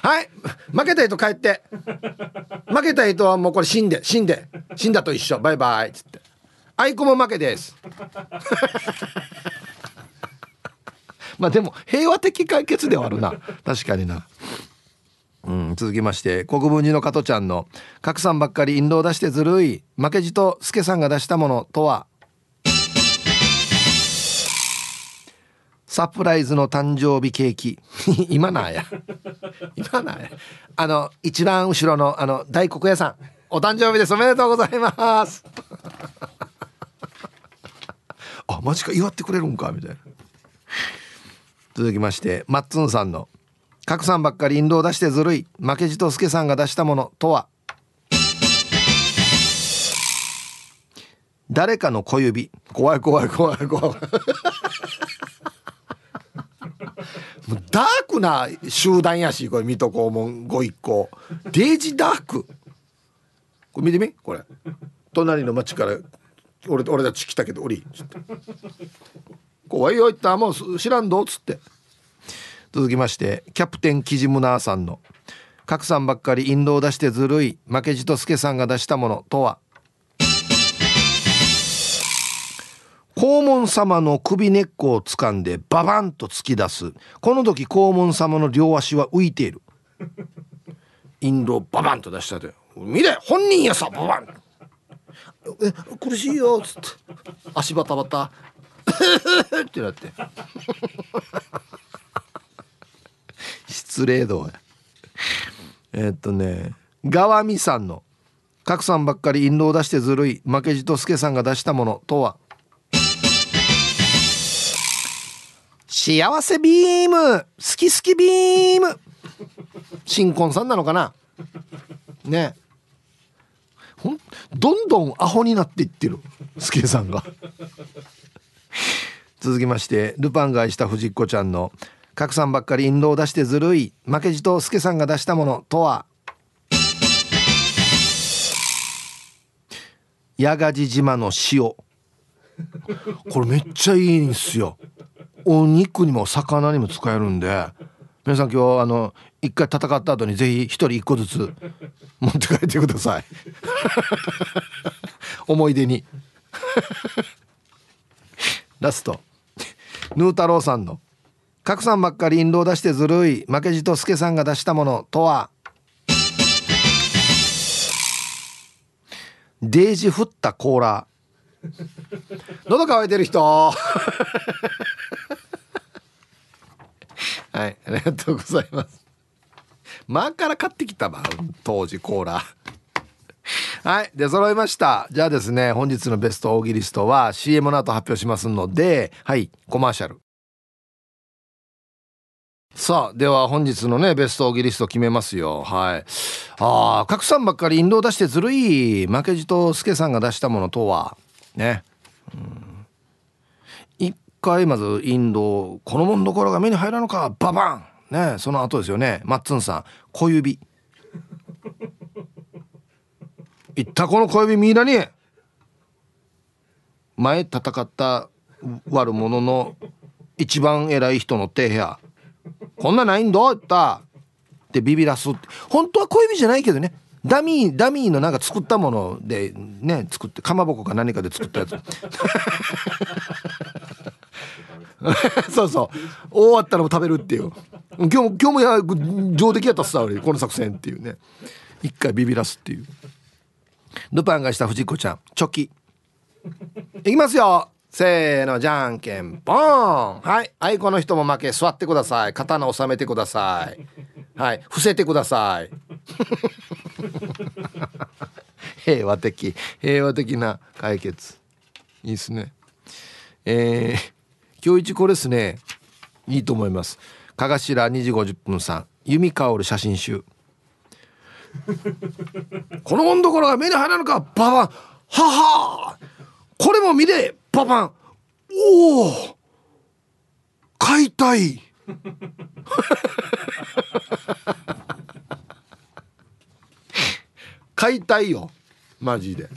はい。負けた人帰って。負けた人はもうこれ死んで死んで。死んだと一緒。バイバイ。っつって。アイコも負けです。(laughs) まあでも平和的解決ではあるな。確かにな。うん、続きまして国分寺の加トちゃんの「格さんばっかり印籠出してずるい。負けじと助さんが出したものとはサプライズの誕生日ケーキ。(laughs) 今なや。今なや。あの一番後ろのあの大黒屋さん。お誕生日です。おめでとうございます。(laughs) あマジか。祝ってくれるんかみたいな。続きましてマッツンさんの「賀来さんばっかり印籠出してずるい。負けじと助さんが出したもの。とは?」誰かの小指。怖い怖い怖い怖い。ダークな集団やしこれ水戸黄門ご一行。デイジダーク。これ見てみ？これ。隣の町から俺俺たち来たけどおり。つって怖いよ言ったもう知らんどっつって。続きましてキャプテンキジムナーさんの「賀来さんばっかり印籠出してずるい。負けじと助さんが出したものとは?」黄門様の首根っこを掴んでババンと突き出す。この時黄門様の両足は浮いている。インドババンと出したで「見れ本人やさババン!」え苦しいよっつって。足バタバタ。(laughs) ってなって。(laughs) 失礼度やえ、っとね川見さんの「賀来さんばっかり印籠を出してずるい負けじと助さんが出したものとは?」幸せビーム。好き好きビーム。新婚さんなのかな？ね。ほんどんどんアホになっていってる。スケさんが。続きましてルパンが愛した藤子ちゃんの「賀来さんばっかり印籠を出してずるい。負けじと助さんが出したものとは?」八ヶ地島の塩。これめっちゃいいんすよ。お肉にも魚にも使えるんで皆さん今日あの一回戦った後にぜひ一人一個ずつ持って帰ってください。(laughs) 思い出に。(laughs) ラスト。ヌー太郎さんの「賀来さんばっかり印籠出してずるい。負けじと助さんが出したもの。とは?」デージ振ったコーラ喉乾いてる人。(laughs) はいありがとうございます。前から買ってきたわ当時コーラ。はい出揃いました。じゃあですね本日のベストオーギリストは CM の後発表しますのではいコマーシャル。さあでは本日のねベストオーギリスト決めますよ。はい。ああ賀来さんばっかり印籠出してずるい。負けじと助さんが出したものとは。ね、うん。回まずインドこのもんどころが目に入らんのかババン！ねその後ですよね。マッツンさん小指。いったこの小指みんなに。前戦った悪者の一番偉い人の手部屋。こんなないんだった。ってビビらすって。本当は小指じゃないけどね。ダミーダミーのなんか作ったものでね作ってかまぼこか何かで作ったやつ。(laughs) そうそう。終わったらも食べるっていう。今日も今日もや上出来やったっさ俺。この作戦っていうね。一回ビビらすっていう。ルパンがした藤子ちゃん。チョキ。いきますよ。せーの。じゃんけんポンはい。はいこの人も負け。座ってください。刀収めてください。はい。伏せてください。(laughs) 平和的。平和的な解決。いいっすね。えー今日一これですね。いいと思います。かがしら2時50分さん。弓香る写真集。(laughs) このもんどころが目に入らぬか。ババン。はは。これも見れ。ババン。おお。買いたい。(laughs) 買いたいよ。マジで。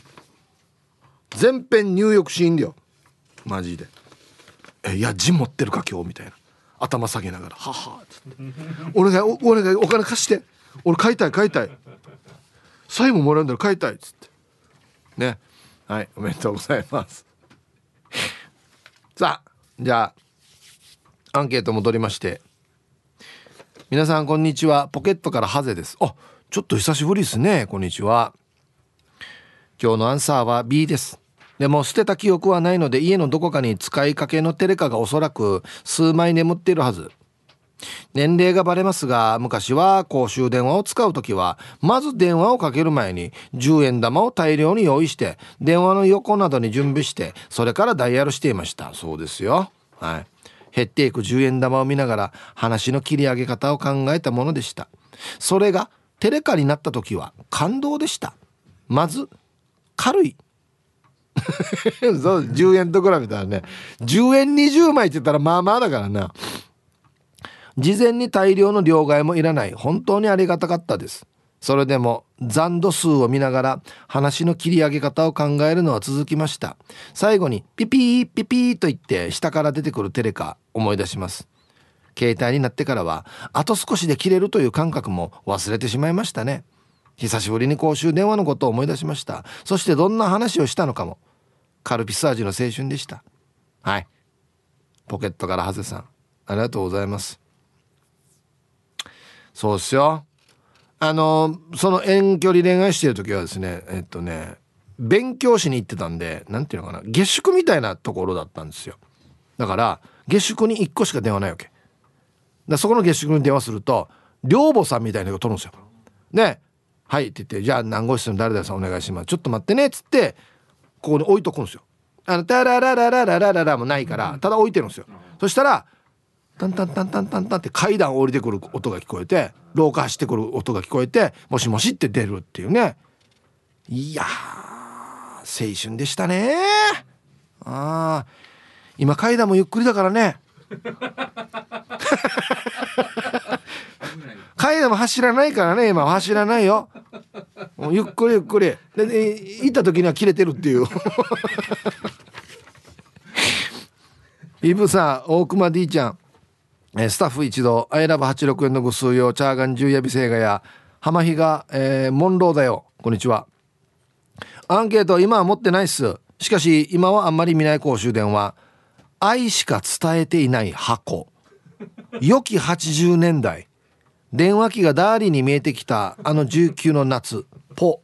全編入浴シーンだよ。マジで。えいや字持ってるか今日みたいな。頭下げながら「はは」っつって「俺が俺がお金貸して。俺買いたい買いたい。サインももらうんだら買いたい」っつって。ね。はいおめでとうございます。さあじゃあアンケート戻りまして。皆さんこんにちは。ポケットからハゼです。あちょっと久しぶりですね。こんにちは。今日のアンサーは B です。でも捨てた記憶はないので家のどこかに使いかけのテレカがおそらく数枚眠っているはず。年齢がバレますが昔は公衆電話を使う時はまず電話をかける前に10円玉を大量に用意して電話の横などに準備してそれからダイヤルしていました。そうですよ。はい。減っていく10円玉を見ながら話の切り上げ方を考えたものでした。それがテレカになった時は感動でした。まず軽い。(laughs) そう10円と比べたらね10円20枚って言ったらまあまあだからな。事前に大量の両替もいらない。本当にありがたかったです。それでも残度数を見ながら話の切り上げ方を考えるのは続きました。最後にピピーピピーと言って下から出てくるテレカ思い出します。携帯になってからはあと少しで切れるという感覚も忘れてしまいましたね。久しぶりに公衆電話のことを思い出しました。そしてどんな話をしたのかも。カルピス味の青春でした。はい。ポケットからハゼさん。ありがとうございます。そうっすよ。あのその遠距離恋愛してる時はですねえっとね勉強しに行ってたんで何ていうのかな下宿みたいなところだったんですよ。だから下宿に1個しか電話ないわけ。だそこの下宿に電話すると寮母さんみたいなのが取るんですよ。で「はい」って言って「じゃあ何号室の誰々さんお願いします。ちょっと待ってね」っつってここに置いとくんですよ。あの「タララララララララ」もないからただ置いてるんですよ。そしたらタンタンタンタンタンタンって階段降りてくる音が聞こえて廊下走ってくる音が聞こえて「もしもし」って出るっていうね。いや青春でしたね。あ今階段もゆっくりだからね。(laughs) 階段も走らないからね今走らないよ。もうゆっくりゆっくり。でで行った時には切れてるっていう。(laughs) イブさん大熊 D ちゃん。えスタッフ一同。アイラブ86円のぐ数用チャーガン十夜ビセガや。浜比が、えー、モンローだよ。こんにちは。アンケート今は持ってないっす。しかし今はあんまり見ない公衆電話。愛しか伝えていない箱。良き80年代。電話機がダーリに見えてきたあの19の夏ポ。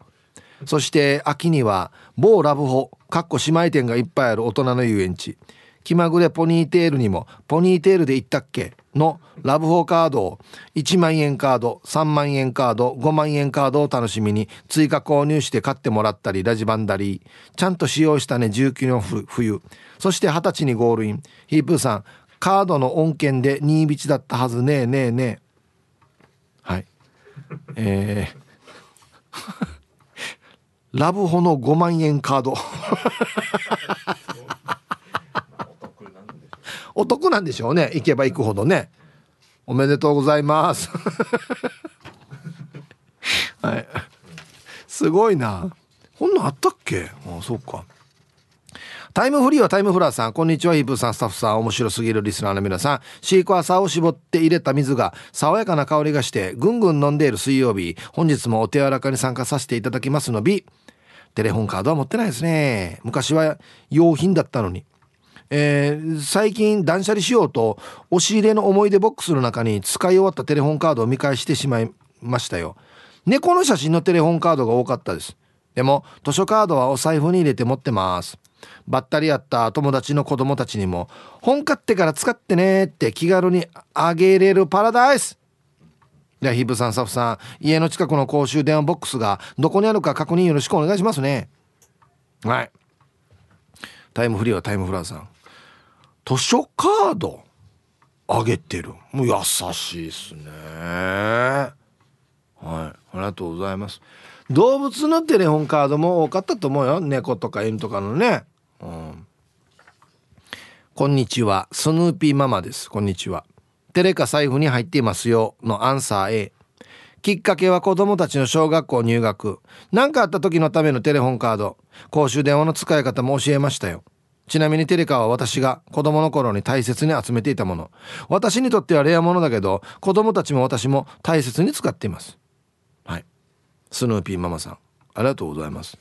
そして秋には某ラブホかっこ姉妹店がいっぱいある大人の遊園地。気まぐれポニーテールにもポニーテールで行ったっけのラブホカードを1万円カード3万円カード5万円カードを楽しみに追加購入して買ってもらったりラジバンダリーちゃんと使用したね19の冬。そして二十歳にゴールイン。ヒープーさんカードの恩恵で新道だったはず。ねえねえねえ。えー。ラブホの5万円カード。お得なんでしょうね。行けば行くほどね。おめでとうございます。(laughs) はい。すごいな。こんなんあったっけ？あそうか。タイムフリーはタイムフラーさん。こんにちはヒープさんスタッフさん。面白すぎるリスナーの皆さん。シークワーサーを絞って入れた水が爽やかな香りがしてぐんぐん飲んでいる水曜日。本日もお手柔らかに参加させていただきますのび。テレホンカードは持ってないですね。昔は用品だったのに。えー、最近断捨離しようと押し入れの思い出ボックスの中に使い終わったテレホンカードを見返してしまいましたよ。猫の写真のテレホンカードが多かったです。でも図書カードはお財布に入れて持ってます。ばったり会った友達の子供たちにも本買ってから使ってねって気軽にあげれるパラダイス。ではヒブさんサフさん家の近くの公衆電話ボックスがどこにあるか確認よろしくお願いしますね。はい。タイムフリーはタイムフラーさん。図書カードあげてる。もう優しいっすね。はい。ありがとうございます。動物のテレホンカードも多かったと思うよ。猫とか犬とかのね。うん。こんにちは。スヌーピーママです。こんにちは。テレカ財布に入っていますよ。のアンサー A きっかけは子供たちの小学校入学。何かあった時のためのテレホンカード。公衆電話の使い方も教えましたよ。ちなみにテレカは私が子供の頃に大切に集めていたもの。私にとってはレアものだけど子供たちも私も大切に使っています。はい。スヌーピーママさんありがとうございます。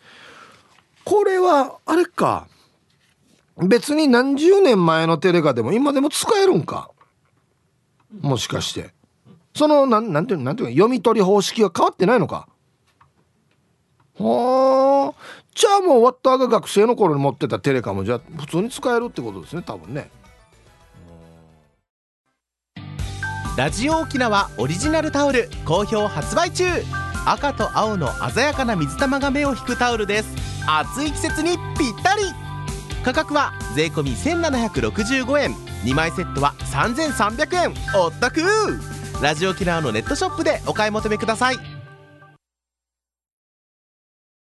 これはあれか。別に何十年前のテレカでも今でも使えるんか？もしかして。そのなんなんていうなんていう読み取り方式は変わってないのか？はあ。じゃあもうワッターが学生の頃に持ってたテレカもじゃあ普通に使えるってことですね多分ね。ラジオ沖縄オリジナルタオル好評発売中。赤と青の鮮やかな水玉が目を引くタオルです。暑い季節にぴったり。価格は税込1765円。2枚セットは3300円お得ラジオキラーのネットショップでお買い求めください。